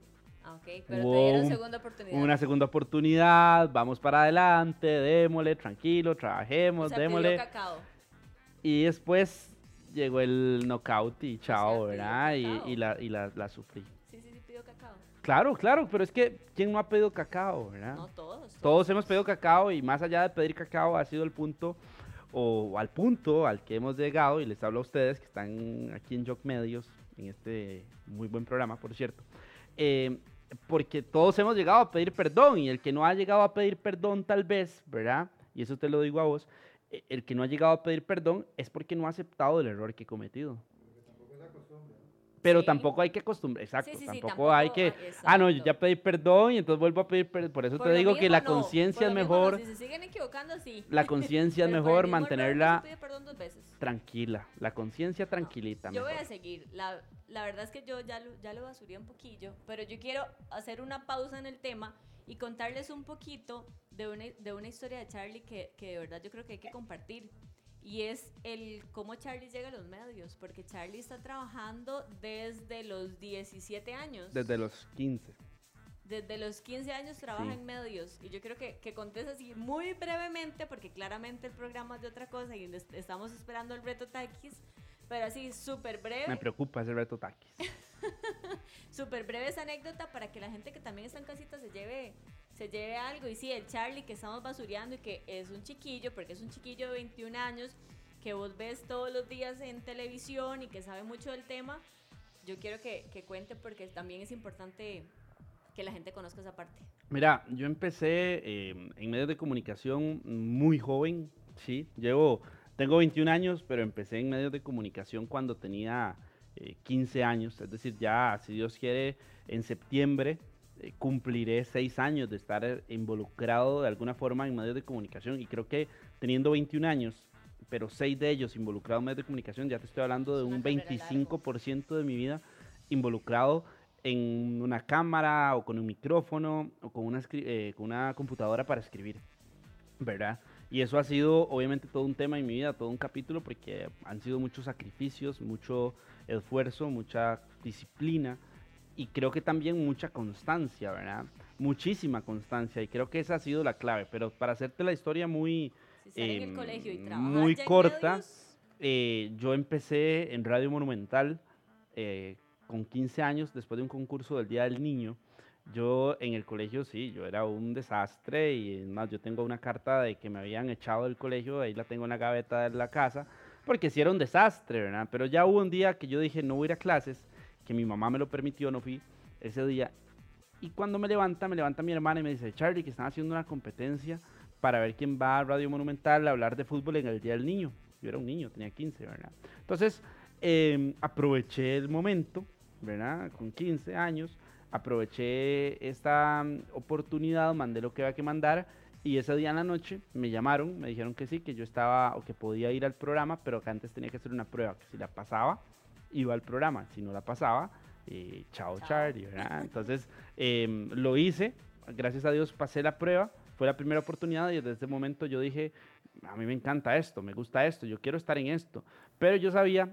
ok, pero te dieron un- segunda oportunidad. Una segunda oportunidad, vamos para adelante, démosle, tranquilo, trabajemos, o sea, pidió démosle. cacao. Y después llegó el knockout y chao, ¿verdad? Y, la, y la, la sufrí. Sí, sí, sí, pidió cacao. Claro, claro, pero es que ¿quién no ha pedido cacao, verdad? No todos. Todos hemos pedido cacao y más allá de pedir cacao ha sido el punto o al punto al que hemos llegado y les hablo a ustedes que están aquí en Jock Medios, en este muy buen programa, por cierto, eh, porque todos hemos llegado a pedir perdón y el que no ha llegado a pedir perdón tal vez, ¿verdad? Y eso te lo digo a vos, eh, el que no ha llegado a pedir perdón es porque no ha aceptado el error que ha cometido. Pero Sí. tampoco hay que acostumbrar, exacto, sí, sí, tampoco, tampoco, hay que, ah, ah, no, yo ya pedí perdón y entonces vuelvo a pedir perdón, por eso Por te digo que la no, conciencia es no, mejor, Si se siguen equivocando, sí. la conciencia es mejor mantenerla pide perdón dos veces. Tranquila, la conciencia tranquilita. Yo voy a seguir. La, la verdad es que yo ya lo, ya lo basuré un poquillo, pero yo quiero hacer una pausa en el tema y contarles un poquito de una, de una historia de Charlie que, que de verdad yo creo que hay que compartir. Y es el cómo Charlie llega a los medios, porque Charlie está trabajando desde los 17 años. Desde los 15. Desde los 15 años trabaja Sí. en medios. Y yo creo que, que contes así muy brevemente, porque claramente el programa es de otra cosa y es- estamos esperando el reto Taquis. Pero así, súper breve. Me preocupa ese reto taquis. Súper breve esa anécdota para que la gente que también está en casita se lleve, se lleve algo. Y sí, el Charlie que estamos basureando y que es un chiquillo, porque es un chiquillo de 21 años, que vos ves todos los días en televisión y que sabe mucho del tema, yo quiero que, que cuente porque también es importante que la gente conozca esa parte. Mira, yo empecé eh, en medios de comunicación muy joven, sí. Llevo, tengo 21 años, pero empecé en medios de comunicación cuando tenía eh, 15 años. Es decir, ya, si Dios quiere, en septiembre eh, cumpliré 6 años de estar eh, involucrado de alguna forma en medios de comunicación. Y creo que teniendo 21 años, pero 6 de ellos involucrados en medios de comunicación, ya te estoy hablando de un carrera larga. 25% de mi vida involucrado en una cámara o con un micrófono o con una, eh, con una computadora para escribir, ¿verdad? Y eso ha sido obviamente todo un tema en mi vida, todo un capítulo, porque han sido muchos sacrificios, mucho esfuerzo, mucha disciplina y creo que también mucha constancia, ¿verdad? Muchísima constancia y creo que esa ha sido la clave, pero para hacerte la historia muy, Si sale en el Em, colegio y muy corta. eh, yo empecé en Radio Monumental eh, con 15 años después de un concurso del Día del Niño. Yo en el colegio sí, yo era un desastre y es más, yo tengo una carta de que me habían echado del colegio, ahí la tengo en la gaveta de la casa, porque sí era un desastre, ¿verdad? Pero ya hubo un día que yo dije no voy a ir a clases, que mi mamá me lo permitió, no fui ese día. Y cuando me levanta, me levanta mi hermana y me dice, Charlie, que están haciendo una competencia para ver quién va a Radio Monumental a hablar de fútbol en el Día del Niño. Yo era un niño, tenía 15, ¿verdad? Entonces, em, aproveché el momento, ¿verdad? Con 15 años, aproveché esta mm, oportunidad, mandé lo que había que mandar y ese día en la noche me llamaron, me dijeron que sí, que yo estaba o que podía ir al programa, pero que antes tenía que hacer una prueba, que si la pasaba, iba al programa, si no la pasaba, eh, chao, Chao. Charlie, ¿verdad? Entonces, em, lo hice, gracias a Dios pasé la prueba, fue la primera oportunidad y desde ese momento yo dije, a mí me encanta esto, me gusta esto, yo quiero estar en esto. Pero yo sabía,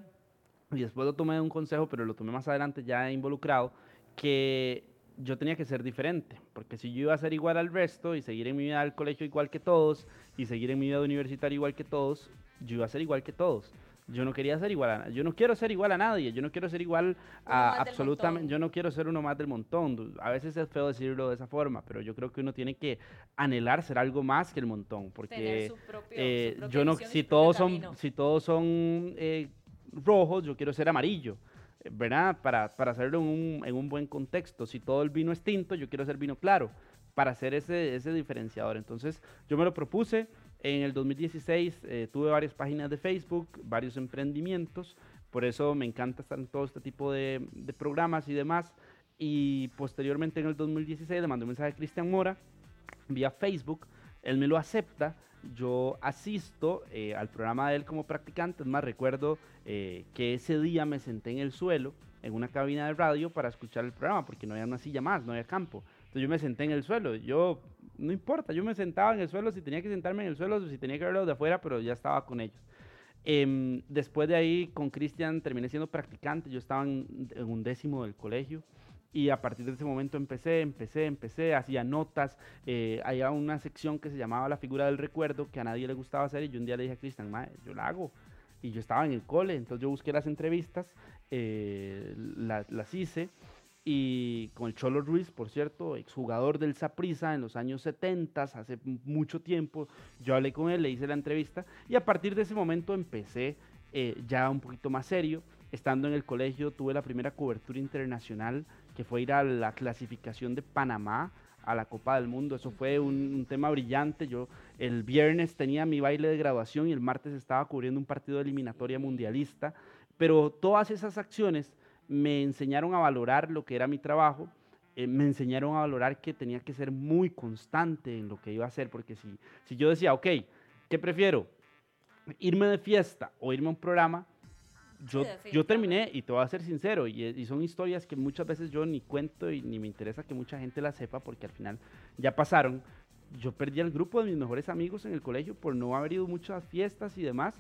y después lo tomé de un consejo, pero lo tomé más adelante ya involucrado, que yo tenía que ser diferente, porque si yo iba a ser igual al resto y seguir en mi vida del colegio igual que todos y seguir en mi vida universitaria igual que todos, yo iba a ser igual que todos. Yo no quería ser igual a yo no quiero ser igual a nadie, yo no quiero ser igual a absolutamente, yo no quiero ser uno más del montón. A veces es feo decirlo de esa forma, pero yo creo que uno tiene que anhelar ser algo más que el montón, porque tener su propio, su eh, propia yo no, si su propio todos son, si todos son rojos, yo quiero ser amarillo, ¿verdad? Para, para hacerlo en un, en un buen contexto. Si todo el vino es tinto, yo quiero ser vino claro, para hacer ese, ese diferenciador. Entonces, yo me lo propuse. En el 2016 eh, tuve varias páginas de Facebook, varios emprendimientos. Por eso me encanta estar en todo este tipo de, de programas y demás. Y posteriormente en el 2016 le mandé un mensaje a Cristian Mora vía Facebook. Él me lo acepta. Yo asisto eh, al programa de él como practicante. Es más, recuerdo eh, que ese día me senté en el suelo, en una cabina de radio, para escuchar el programa, porque no había una silla más, no había campo. Entonces yo me senté en el suelo. Yo, no importa, yo me sentaba en el suelo si tenía que sentarme en el suelo, o si tenía que verlo de afuera, pero ya estaba con ellos. Em, después de ahí, con Cristian terminé siendo practicante. Yo estaba en, en un décimo del colegio Y a partir de ese momento empecé, empecé, empecé, hacía notas. Eh, había una sección que se llamaba La figura del recuerdo, que a nadie le gustaba hacer. Y yo un día le dije a Cristian, yo la hago. Y yo estaba en el cole, entonces yo busqué las entrevistas, eh, las hice. Y con el Cholo Ruiz, por cierto, exjugador del Saprissa en los años 70, hace mucho tiempo, yo hablé con él, le hice la entrevista. Y a partir de ese momento empecé eh, ya un poquito más serio. Estando en el colegio tuve la primera cobertura internacional que fue ir a la clasificación de Panamá a la Copa del Mundo. Eso fue un, tema brillante. Yo el viernes tenía mi baile de graduación y el martes estaba cubriendo un partido de eliminatoria mundialista. Pero todas esas acciones me enseñaron a valorar lo que era mi trabajo. Eh, me enseñaron a valorar que tenía que ser muy constante en lo que iba a hacer, porque si, si yo decía, ok, ¿qué prefiero? ¿Irme de fiesta o irme a un programa? Yo, yo terminé, y te voy a ser sincero, y, son historias que muchas veces yo ni cuento y ni me interesa que mucha gente las sepa porque al final ya pasaron. Yo perdí el grupo de mis mejores amigos en el colegio por no haber ido muchas fiestas y demás,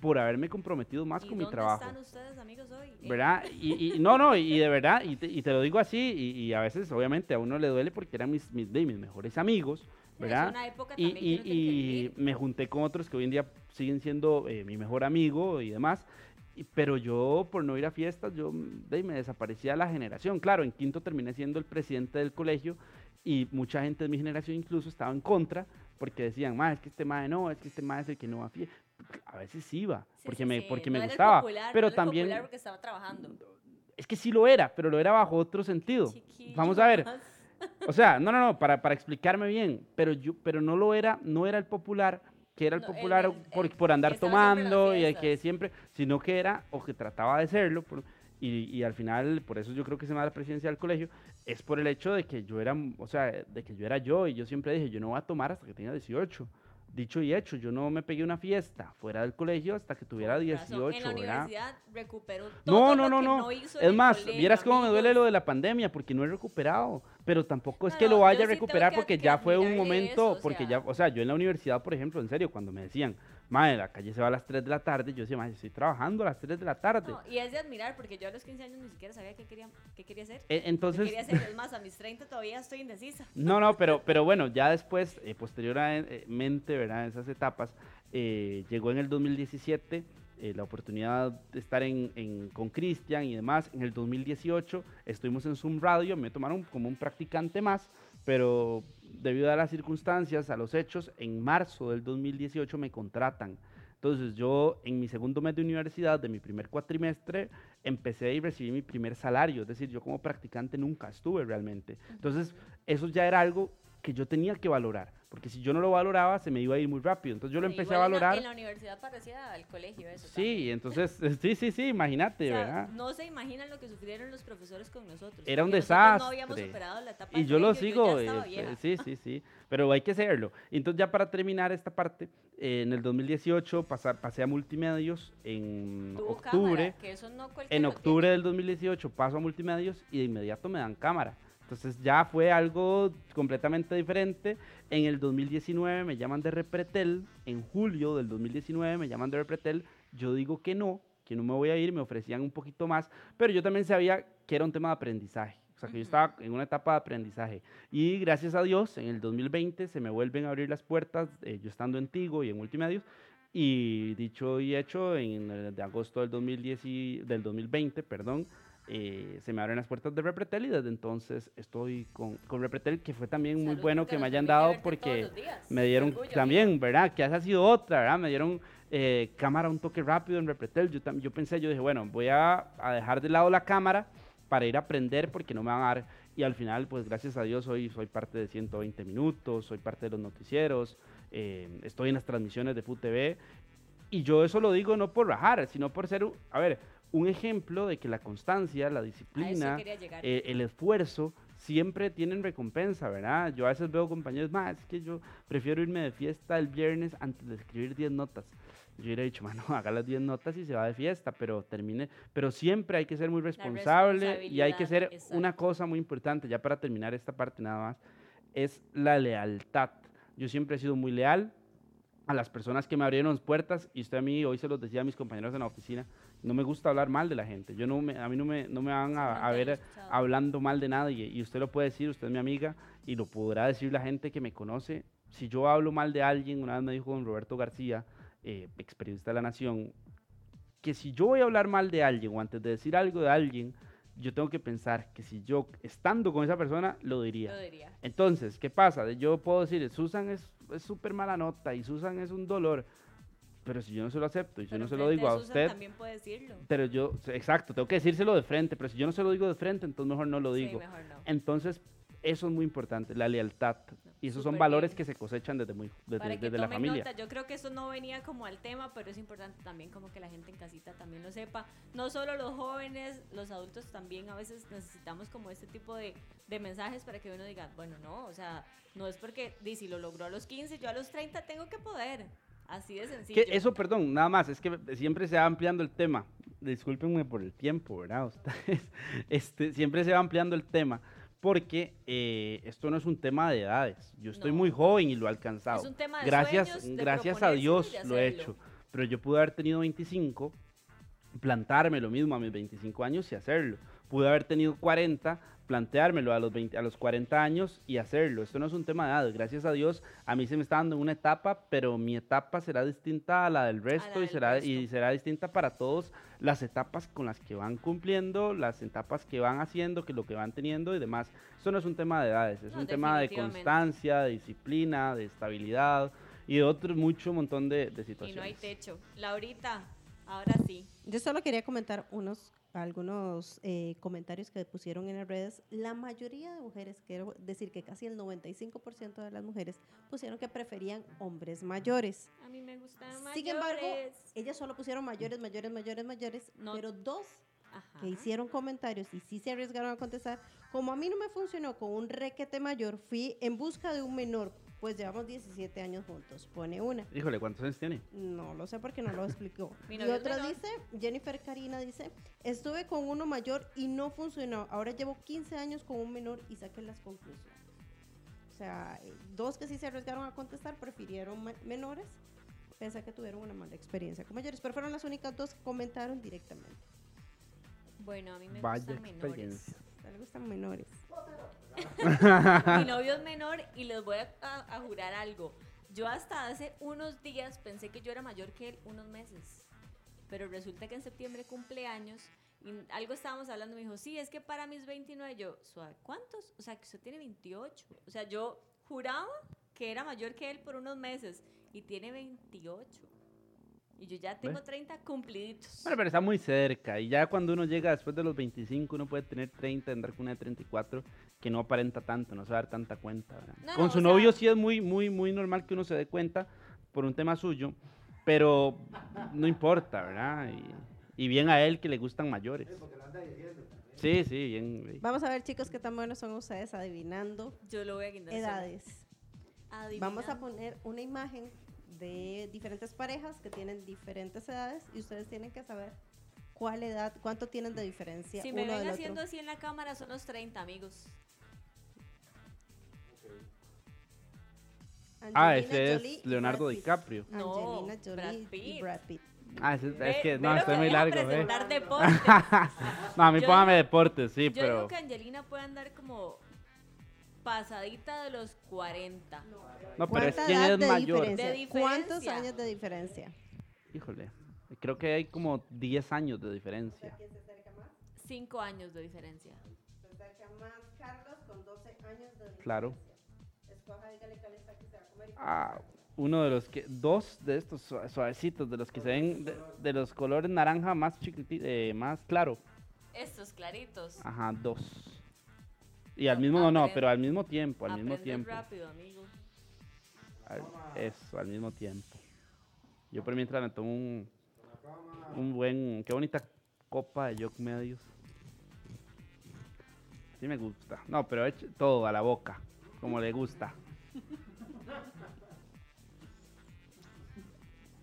por haberme comprometido más con mi trabajo. ¿Dónde están ustedes, amigos, hoy? ¿Verdad? Y, no, no, y de verdad, y te, lo digo así, y, a veces obviamente a uno le duele porque eran mis, mis, mis mejores amigos, ¿verdad? y, y, me junté con otros que hoy en día siguen siendo eh, mi mejor amigo y demás, pero yo, por no ir a fiestas, yo de, me desaparecía la generación. Claro, en quinto terminé siendo el presidente del colegio y mucha gente de mi generación incluso estaba en contra porque decían, más es que este madre no, es que este madre es el que no va a fiestas. A veces iba, porque me, porque me gustaba. pero también... porque estaba trabajando. Es que sí lo era, pero lo era bajo otro sentido. Vamos a ver. O sea, no, no, no, para, para explicarme bien, pero yo, pero no lo era, no era el popular que era el popular por, por, andar tomando y que siempre, sino que era, o que trataba de serlo, y, y, al final, por eso yo creo que se me da la presidencia del colegio, es por el hecho de que yo era, o sea, de que yo era yo, y yo siempre dije, yo no voy a tomar hasta que tenga 18 dicho y hecho, yo no me pegué una fiesta fuera del colegio hasta que tuviera 18, en la universidad recuperó todo no, no, no, no. es más, vieras cómo me duele lo de la pandemia porque no he recuperado, pero tampoco es que lo vaya a recuperar porque ya fue un momento, porque ya, o sea, yo en la universidad, por ejemplo, en serio, cuando me decían, madre, la calle se va a las 3 de la tarde, yo decía, madre, estoy trabajando a las 3 de la tarde. No, y es de admirar, porque yo a los 15 años ni siquiera sabía qué quería, qué quería hacer. E, entonces... quería hacer, es más, a mis 30 todavía estoy indecisa. No, no, pero, pero bueno, ya después, eh, posteriormente, ¿verdad? En esas etapas, eh, llegó en el 2017 eh, la oportunidad de estar en, en, con Cristian y demás. En el 2018 estuvimos en Zoom Radio, me tomaron como un practicante más, pero debido a las circunstancias, a los hechos, en marzo del 2018 me contratan. Entonces yo en mi segundo mes de universidad, de mi primer cuatrimestre, empecé y recibí mi primer salario. Es decir, yo como practicante nunca estuve realmente. Entonces eso ya era algo que yo tenía que valorar, porque si yo no lo valoraba se me iba a ir muy rápido. Entonces yo lo empecé a valorar. En la, universidad parecía al colegio eso. Sí, entonces, sí, sí, sí, imagínate, ¿verdad? No se imaginan lo que sufrieron los profesores con nosotros. Era un desastre. No habíamos superado la etapa Y yo lo sigo, este, sí, sí, sí, pero hay que hacerlo. Entonces ya para terminar esta parte, eh, en el 2018 pasar, pasé a multimedios en octubre. que eso no en octubre del 2018 paso a multimedios y de inmediato me dan cámara. Entonces ya fue algo completamente diferente. En el 2019 me llaman de Repretel, en julio del 2019 me llaman de Repretel, yo digo que no, que no me voy a ir, me ofrecían un poquito más, pero yo también sabía que era un tema de aprendizaje. O sea, que yo estaba en una etapa de aprendizaje. Y gracias a Dios, en el 2020 se me vuelven a abrir las puertas, eh, yo estando en Tigo y en Multimedios. Y dicho y hecho, en el de agosto del, 2010 del 2020, perdón, eh, se me abren las puertas de Repretel y desde entonces estoy con, con Repretel, que fue también muy bueno que me hayan dado porque me dieron también, ¿verdad? Que esa ha sido otra, ¿verdad? Me dieron eh, cámara un toque rápido en Repretel. Yo, yo pensé, yo dije, bueno, voy a, a, dejar de lado la cámara para ir a aprender porque no me van a dar. Y al final, pues gracias a Dios, hoy soy parte de 120 minutos, soy parte de los noticieros, eh, estoy en las transmisiones de FUTV. Y yo eso lo digo no por rajar, sino por ser, a ver, un ejemplo de que la constancia, la disciplina, eh, el esfuerzo siempre tienen recompensa, ¿verdad? Yo a veces veo compañeros, más es que yo prefiero irme de fiesta el viernes antes de escribir 10 notas. Yo hubiera dicho, mano, haga las 10 notas y se va de fiesta, pero termine, pero siempre hay que ser muy responsable y hay que ser una cosa muy importante, ya para terminar esta parte nada más, es la lealtad. Yo siempre he sido muy leal, a las personas que me abrieron las puertas y usted a mí hoy se los decía a mis compañeros en la oficina, no me gusta hablar mal de la gente. Yo no me, a mí no me, no me van a, a ver hablando mal de nadie y usted lo puede decir, usted es mi amiga y lo podrá decir la gente que me conoce. Si yo hablo mal de alguien, una vez me dijo don Roberto García, eh, ex periodista de la Nación, que si yo voy a hablar mal de alguien o antes de decir algo de alguien, yo tengo que pensar que si yo, estando con esa persona, lo diría. Lo diría. Entonces, ¿qué pasa? Yo puedo decir, Susan es súper mala nota y Susan es un dolor, pero si yo no se lo acepto y yo no se lo digo a Susan usted... también puede decirlo. Pero yo, exacto, tengo que decírselo de frente, pero si yo no se lo digo de frente, entonces mejor no lo digo. Sí, mejor no. Entonces, eso es muy importante, la lealtad. Y esos son valores bien. que se cosechan desde, muy, desde, Para que desde la familia. nota, yo creo que eso no venía como al tema, pero es importante también como que la gente en casita también lo sepa. No solo los jóvenes, los adultos también a veces necesitamos como este tipo de, de mensajes para que uno diga, bueno, no, o sea, no es porque, si lo logró a los 15, yo a los 30 tengo que poder. Así de sencillo. Que eso, perdón, nada más, es que siempre se va ampliando el tema. Discúlpenme por el tiempo, ¿verdad? Ustedes, este, siempre se va ampliando el tema porque eh, esto no es un tema de edades. Yo estoy No. muy joven y lo he alcanzado. Es un tema de gracias, sueños, de gracias a Dios lo he hecho. Pero yo pude haber tenido 25, plantarme lo mismo a mis 25 años y hacerlo. Pude haber tenido 40, planteármelo a los, 20, a los 40 años y hacerlo. Esto no es un tema de edad. Gracias a Dios, a mí se me está dando una etapa, pero mi etapa será distinta a la del resto, y, del será, y resto. será distinta para todos las etapas con las que van cumpliendo, las etapas que van haciendo, que lo que van teniendo y demás. Esto no es un tema de edades, es No, un tema de constancia, de disciplina, de estabilidad y de otro mucho montón de, de Y situaciones. no hay techo. Laurita, ahora sí. Yo solo quería comentar unos algunos eh, comentarios que pusieron en las redes. La mayoría de mujeres, quiero decir que casi el 95% de las mujeres pusieron que preferían hombres mayores. A mí me gustan mayores. Sin embargo, ellas solo pusieron mayores, mayores, mayores, mayores, No. pero dos Ajá. que hicieron comentarios y sí se arriesgaron a contestar. Como a mí no me funcionó con un requete mayor, fui en busca de un menor, pues llevamos 17 años juntos. Pone una. Híjole, ¿cuántos años tiene? No lo sé porque no lo explicó. Y otra menor. dice, Jennifer Karina dice, estuve con uno mayor y no funcionó. Ahora llevo 15 años con un menor y saqué las conclusiones. O sea, dos que sí se arriesgaron a contestar prefirieron menores, pese a que tuvieron una mala experiencia con mayores, pero fueron las únicas dos que comentaron directamente. Bueno, a mí me Vaya gustan menores. A le gustan menores. Mi novio es menor y les voy a, a- a jurar algo. Yo hasta hace unos días pensé que yo era mayor que él, unos meses. Pero resulta que en septiembre cumple años y algo estábamos hablando. Me dijo, sí, es que para mis 29, yo, suave, ¿cuántos? O sea, que usted tiene 28. O sea, yo juraba que era mayor que él por unos meses y tiene 28. Y yo ya tengo 30 cumpliditos. Bueno, pero está muy cerca. Y ya cuando uno llega después de los 25, uno puede tener 30, andar con una de 34, que no aparenta tanto, no se va a dar tanta cuenta. ¿verdad? No, con no, su o sea- novio sí es muy, muy, muy normal que uno se dé cuenta por un tema suyo, pero no importa, ¿verdad? Y, y bien a él que le gustan mayores. Sí, sí, bien. Vamos a ver, chicos, qué tan buenos son ustedes adivinando Yo lo voy a guindar. edades. Vamos a Adivinando. poner una imagen de diferentes parejas que tienen diferentes edades y ustedes tienen que saber cuál edad, cuánto tienen de diferencia Si uno me ven del haciendo otro. así en la cámara, son los 30, amigos. Ah, Angelina ese Jolie es y Leonardo Brad. DiCaprio. No, Angelina Brad Jolie y Pitt. Brad Pitt. Ah, es Ve- que no, estoy muy largo, ¿eh? presentar deportes. No, a mí Yo póngame digo- deportes, sí, Yo pero. digo que Angelina puede andar como pasadita de los 40. No, pero es ¿Cuánta quién es mayor. diferencia? De ¿Cuántos años de diferencia? Híjole, creo que hay como 10 años de diferencia. ¿Quién se acerca más? 5 años de diferencia. Se acerca más Carlos con 12 años de diferencia. Claro. Escoja, dígale cuál es a Ah, uno de los que, dos de estos sua- suavecitos, de los que se ven, de, de los colores naranja más chiquitito, más claro. Estos claritos. Ajá, dos. Y al mismo, no, no, pero al mismo tiempo, al mismo tiempo. rápido, amigo. Al- eso, al mismo tiempo. Yo por mientras me tomo un, un buen, qué bonita copa de Yoke Medios. Sí me gusta. No, pero eche todo a la boca, como le gusta.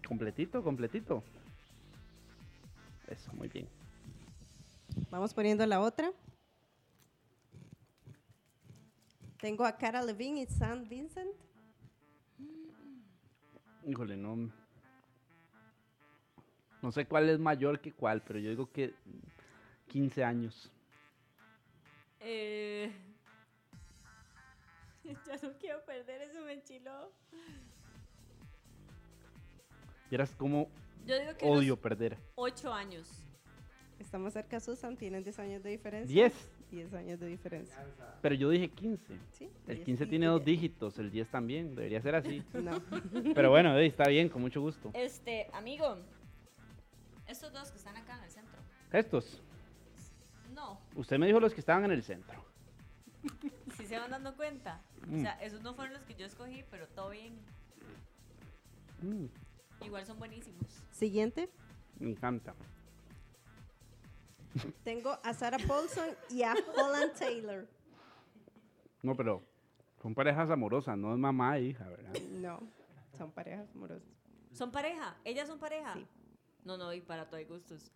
Completito, completito. Eso, muy bien. Vamos poniendo la otra. Tengo a Cara Levine y Sam Vincent. Híjole, no. No sé cuál es mayor que cuál, pero yo digo que 15 años. Eh... Ya no quiero perder, eso me enchiló. Vieras cómo Yo digo que odio perder. ocho años. Estamos cerca, Susan. Tienen 10 años de diferencia. 10, 10 años de diferencia. pero yo dije 15. ¿Sí? El 10 15 y tiene dos 10. dígitos, el 10 también, debería ser así. No. Pero bueno, está bien, con mucho gusto. Este, amigo, estos dos que están acá en el centro. Estos, No, usted me dijo los que estaban en el centro. si se van dando cuenta. Mm. O sea, esos no fueron los que yo escogí, pero todo bien. Mm, Igual son buenísimos. Siguiente. me encanta. Tengo a Sarah Paulson y a Holland Taylor. No, pero son parejas amorosas, no es mamá e hija, ¿verdad? No, son parejas amorosas. ¿Son pareja? ¿Ellas son pareja? Sí. No, no, y para todo hay gustos.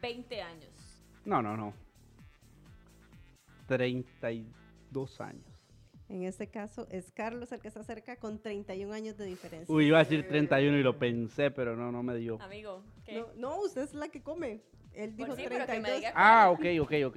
Veinte años. No, no, no. 32 años. En este caso es Carlos el que está cerca con 31 años de diferencia. Uy, iba a decir 31 y lo pensé, pero no, no me dio. Amigo, ¿qué? No, no, usted es la que come. Él dijo Pues sí, pero que me 32. diga- Ah, ok, ok, ok.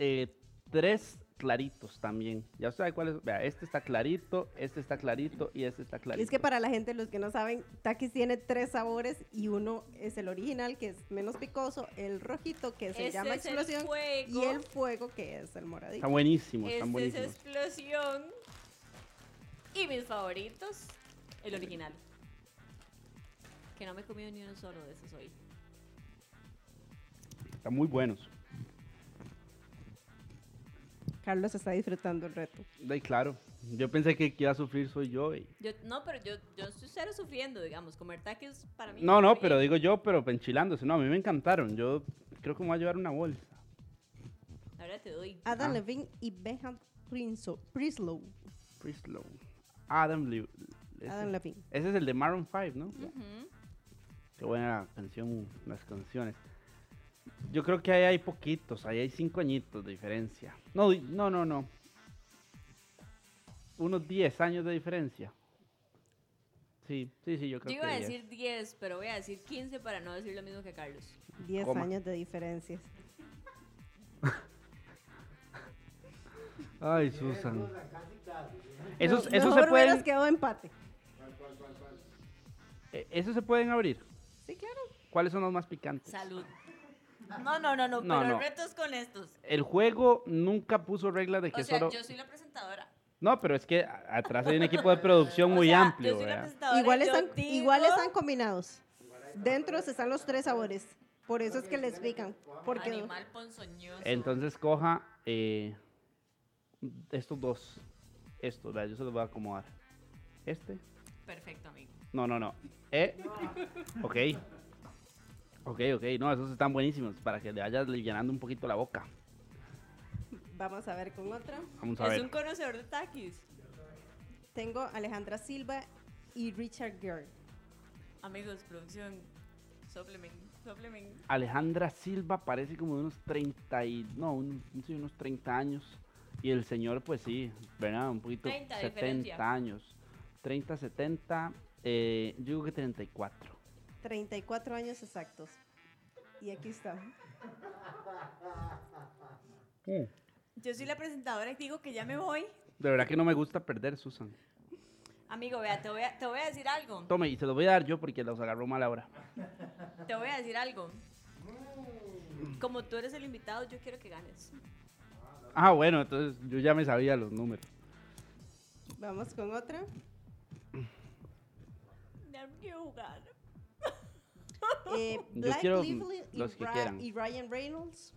Eh, tres claritos también. Ya sabe cuál es. Vea, este está clarito, este está clarito y este está Y clarito. es que para la gente, los que no saben, Takis tiene tres sabores y uno es el original, que es menos picoso, el rojito, que se Ese llama es el explosión, fuego. y el fuego, que es el moradito. Están buenísimos, están Este es buenísimos. explosión. Y mis favoritos, el original. Que no me he comido ni uno solo de esos hoy. Están muy buenos. Carlos está disfrutando el reto. Ay, claro. Yo pensé que quien iba a sufrir soy yo. y- Yo, no, pero yo, yo estoy cero sufriendo, digamos. Comer taquis para mí. No, no, pero bien. digo yo, pero enchilándose. No, a mí me encantaron. Yo creo que me voy a llevar una bolsa. Ahora te doy. Adam Ah. Levine y Benham Prislow. Prislow. Adam Lee. Ese, Adam Levine. ese es el de Maroon 5, ¿no? Ujú. Qué buena canción, las canciones. Yo creo que ahí hay poquitos, ahí hay cinco añitos de diferencia. No, no, no, no. Unos 10 años de diferencia. Sí, sí, sí, yo Yo creo iba que a 10. decir 10, pero voy a decir 15 para no decir lo mismo que Carlos. 10 Coma. años de diferencias. Ay, Susan. Esos, No, esos, mejor se pueden, quedado empate. eh, esos se pueden abrir. Sí, claro. ¿Cuáles son los más picantes? Salud. No, no, no, no, No, pero no. el reto es con estos. El juego nunca puso reglas de que O sea, solo... yo soy la presentadora. No, pero es que atrás hay un equipo de producción O muy sea, amplio, Yo soy la ¿verdad? presentadora. Igual yo están, digo- igual están combinados. Dentro están los tres sabores. Por eso es que les pican. Porque Animal ponzoñoso. Entonces coja eh, estos dos. Estos, vea, yo se los voy a acomodar. Este. Perfecto, amigo. No, no, no. Eh. Ok. Ok, ok. No, esos están buenísimos para que le vayas llenando un poquito la boca. vamos a ver con otra. Vamos a Es ver. un conocedor de taquis. Tengo Alejandra Silva y Richard Gere. Amigos, producción. Soplemen, soplemen. Alejandra Silva parece como de unos 30 y... No, un- sí, unos 30 años. Y el señor, pues sí, ¿verdad? Un poquito 30 de 70 diferencia. años. 30, 70. Eh, yo digo que 34. 34 años exactos. Y aquí está. Yo soy la presentadora y digo que ya me voy. De verdad que no me gusta perder, Susan. Amigo, vea, te voy a, te voy a decir algo. Tome, y se los voy a dar yo porque los agarró mal ahora. Te voy a decir algo. Como tú eres el invitado, yo quiero que ganes. Ah, bueno, entonces yo ya me sabía los números. Vamos con otra. No quiero jugar. Eh, Yo Black quiero Lively y, los que Ra- quieran. y Ryan Reynolds.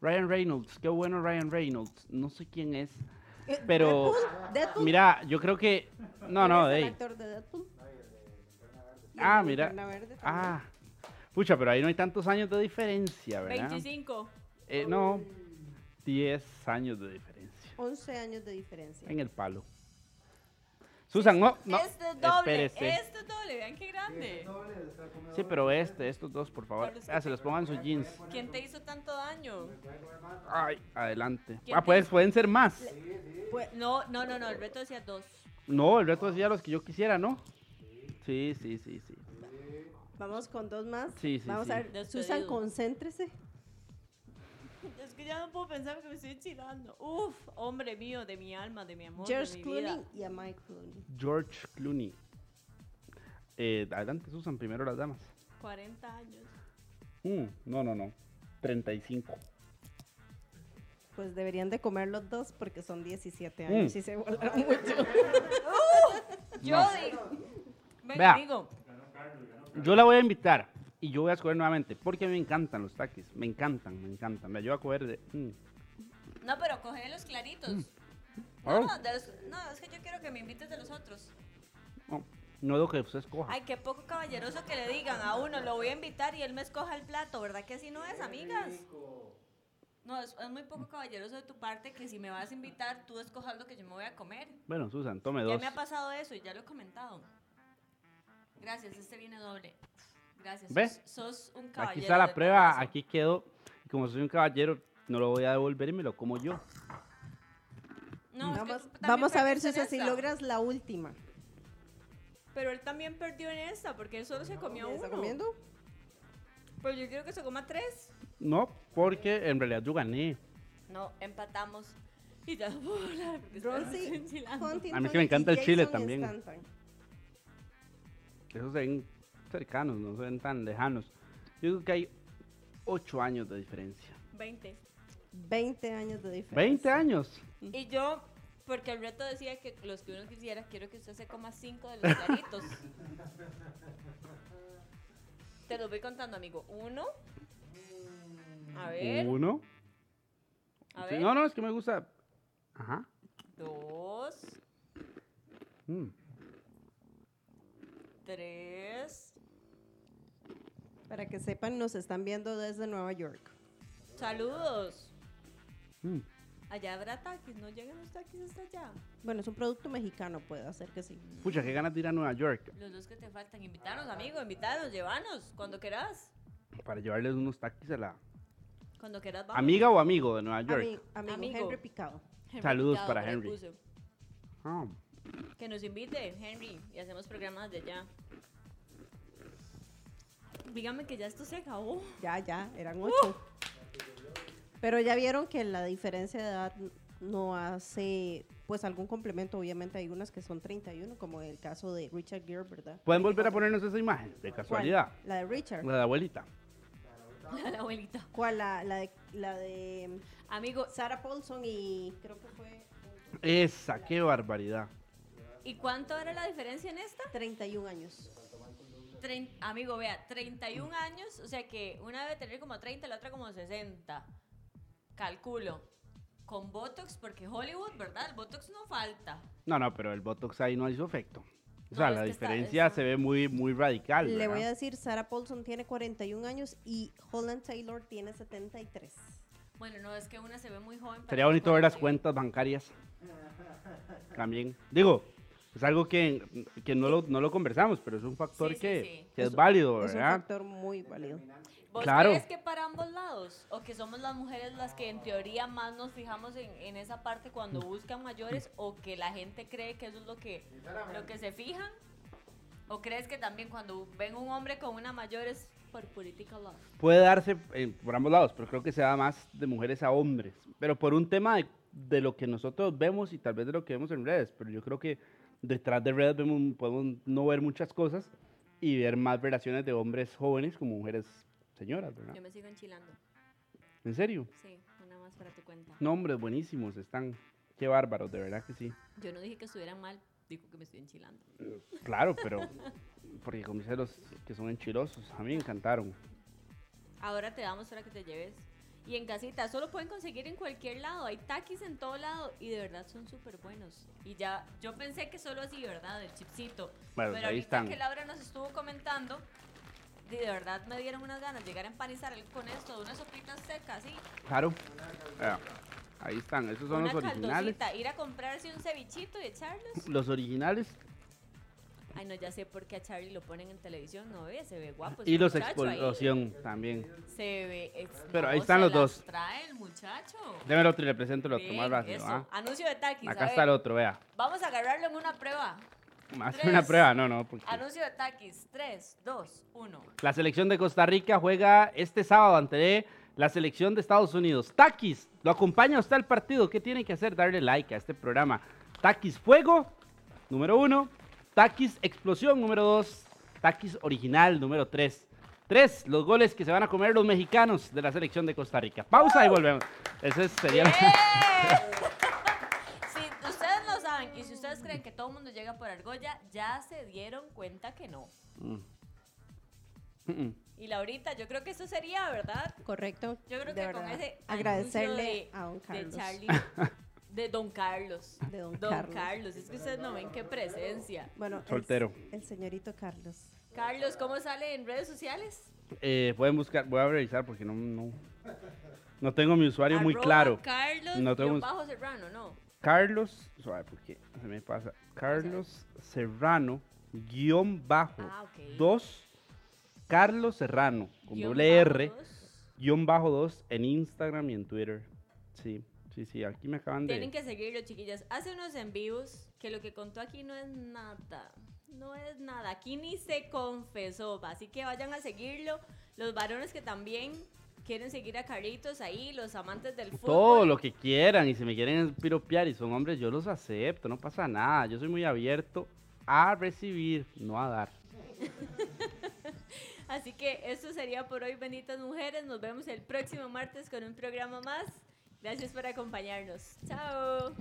Ryan Reynolds, qué bueno Ryan Reynolds. No sé quién es. Eh, Pero, Deadpool, Deadpool. Mira, yo creo que... No, no, ¿Quién es de actor de Deadpool? Ah, de mira. Ah, pucha, pero ahí no hay tantos años de diferencia, ¿verdad? 25. Eh, no, 10 años de diferencia. 11 años de diferencia. En el palo. Susan, no, no. Este es doble. espérese. Este es doble. Vean qué grande. Sí, pero este, estos dos, por favor. Ah, se los pongan sus jeans. ¿Quién te hizo tanto daño? Ay, adelante. ¿Quién Ah, te pues hizo? pueden ser más. Pues, no, no, no, no. El reto decía dos. No, el reto decía los que yo quisiera, ¿no? Sí, sí, sí, sí. Vamos con dos más. Sí, sí, Vamos sí. a ver, Despedido. Susan, concéntrese. Es que ya no puedo pensar porque me estoy enchilando. Uf, hombre mío, de mi alma, de mi amor, George de mi Clooney vida. y a Mike Clooney. George Clooney. Eh, adelante, Susan, primero las damas. 40 años. Mm, no, no, no. 35. Pues deberían de comer los dos porque son 17 años Mm. y se volaron mucho. Yo No. digo. Ven, Vea. amigo. Yo la voy a invitar y yo voy a escoger nuevamente porque a mí me encantan los taquis. Me encantan, me encantan. Me ayuda a coger de. mm. No, pero coge los claritos. No, Ah. no, de los- no, es que yo quiero que me invites de los otros. No, no es lo que usted escoja. Ay, qué poco caballeroso que le digan a uno, lo voy a invitar y él me escoja el plato, ¿verdad que así no es, amigas? No, es, es muy poco caballeroso de tu parte que si me vas a invitar, tú escojas lo que yo me voy a comer. Bueno, Susan, tome Ya dos. me ha pasado eso y ya lo he comentado. Gracias, este viene doble. Gracias. ¿Ve? Sos, sos un caballero. Aquí está la prueba, corazón. aquí quedó. Como soy un caballero, no lo voy a devolver y me lo como yo. No, es que vamos vamos a ver, si esta. logras la última. Pero él también perdió en esta porque él solo se comió ¿Ya uno. ¿Está comiendo? Pero yo quiero que se coma tres. No, porque en realidad yo gané. No, empatamos. Y ya. Huntington A mí que me encanta el chile también. Esos se ven cercanos, no se ven tan lejanos. Yo digo que hay 8 años de diferencia. 20. 20 años de diferencia. 20 años. Y yo, porque el reto decía que los que uno quisiera, quiero que usted se coma cinco de los claritos. Te los voy contando, amigo. Uno. A ver. Uno. A ver. no, no, es que me gusta. Ajá. Dos. Mm. Tres. Para que sepan, nos están viendo desde Nueva York. Saludos. Mm. Allá habrá taquis, no llegan los taquis hasta allá. Bueno, es un producto mexicano, puede hacer que sí. Pucha, qué ganas de ir a Nueva York Los dos que te faltan, invítanos, amigo, invítanos, llévanos, cuando quieras. para llevarles unos taquis a la Cuando quieras, vamos. amiga o amigo de Nueva York. Ami- amigo, Amigo. Henry Picado. Henry Saludos Picado, para Henry. Ah, Que nos invite, Henry, y hacemos programas de allá. Dígame que ya esto se acabó. Ya, ya, eran ocho. Pero ya vieron que la diferencia de edad no hace pues algún complemento. Obviamente hay unas que son 31, como el caso de Richard Gere, ¿verdad? ¿Pueden volver a ponernos esa imagen? De ¿Cuál? casualidad. La de Richard. La de abuelita. La abuelita. ¿Cuál? La, la de, la de Amigo, Sarah Paulson y creo que fue Esa, qué barbaridad. ¿y cuánto era la diferencia en esta? 31 años. Trein- amigo, vea, 31 años, o sea que una debe tener como 30, la otra como 60. Calculo. Con Botox, porque Hollywood, ¿verdad? El Botox no falta. No, no, pero el Botox ahí no hizo efecto. O sea, la diferencia está- se ve muy, muy radical. Le voy a decir, Sarah Paulson tiene 41 años y Holland Taylor tiene 73. Bueno, no, es que una se ve muy joven. Sería bonito ver las 41. cuentas bancarias. También. Digo, es algo que, que no, lo, no lo conversamos, pero es un factor Sí, sí, que, sí. que es, Es- válido, Es un ¿verdad? factor muy válido. ¿Vos Claro. crees que para ambos lados? ¿O que somos las mujeres las que en teoría más nos fijamos en, en esa parte cuando buscan mayores? ¿O que la gente cree que eso es lo que, lo que se fijan? ¿O crees que también cuando ven un hombre con una mayor es por political love? Puede darse eh, por ambos lados, pero creo que se da más de mujeres a hombres. Pero por un tema de, de lo que nosotros vemos y tal vez de lo que vemos en redes. Pero yo creo que detrás de redes vemos, podemos no ver muchas cosas y ver más relaciones de hombres jóvenes como mujeres señoras, ¿verdad? Yo me sigo enchilando. ¿En serio? Sí, una más para tu cuenta. No, hombres buenísimos, están. Qué bárbaros, de verdad que sí. Yo no dije que estuvieran mal, digo que me estoy enchilando. Claro, pero. Porque dice los que son enchilosos, a mí me encantaron. Ahora te damos para que te lleves. Y en casita, solo pueden conseguir en cualquier lado. Hay taquis en todo lado y de verdad son súper buenos. Y ya, yo pensé que solo así, ¿verdad? El chipsito. Bueno, Pero ahí ahorita están. que Laura nos estuvo comentando, de de verdad me dieron unas ganas de llegar a empanizar con esto, de unas sopitas secas, ¿sí? Claro. Ahí están, esos son Una los originales. caldosita, ir a comprarse un cevichito y echarlos. Los originales Ay, no, ya sé por qué a Charlie lo ponen en televisión. No ve, se ve guapo. y los ahí. explosión también. Se ve. ex- Pero ahí están los dos. Trae el muchacho. Démelo otro y le presento el otro, Bien, más rápido. ¿ah? Anuncio de taquis. Acá está el otro, vea. Vamos a agarrarlo en una prueba. Tres. una prueba, no, no. porque- Anuncio de taquis. 3, 2, 1. La selección de Costa Rica juega este sábado ante la selección de Estados Unidos. Taquis, lo acompaña usted al partido. ¿Qué tiene que hacer? Darle like a este programa. Taquis Fuego, número uno. Taquis Explosión, número dos. Taquis Original, número tres. Tres, los goles que se van a comer los mexicanos de la selección de Costa Rica. Pausa y volvemos. Ese sería... ¡Bien! si ustedes lo saben y si ustedes creen que todo el mundo llega por Argolla, ya se dieron cuenta que no. Mm. Mm. Y Laurita, yo creo que eso sería, ¿verdad? Correcto. Yo creo de que con ese agradecerle de, a don de Carlos. Charlie, de Don Carlos. De don Don Carlos. Carlos. Es que ustedes no ven qué presencia. Bueno, el- Soltero. El, señorito Carlos. Carlos, ¿cómo sale en redes sociales? Eh, pueden buscar, voy a revisar porque no, no, no tengo mi usuario muy claro. Carlos No tengo guion un- bajo Serrano, ¿no? Carlos, suave, porque se me pasa. Carlos Serrano, guion bajo, Ah, ok. dos. Carlos Serrano, con doble R, guion bajo dos en Instagram y en Twitter. Sí, sí, sí, aquí me acaban Tienen de... que seguirlo, chiquillas. Hace unos en vivos que lo que contó aquí no es nada. No es nada. Aquí ni se confesó. Así que vayan a seguirlo. Los varones que también quieren seguir a Carlitos ahí, los amantes del fútbol. Todo lo que quieran y si me quieren piropear y son hombres, yo los acepto, no pasa nada. Yo soy muy abierto a recibir, no a dar. Así que eso sería por hoy, benditas mujeres. Nos vemos el próximo martes con un programa más. Gracias por acompañarnos. Chao.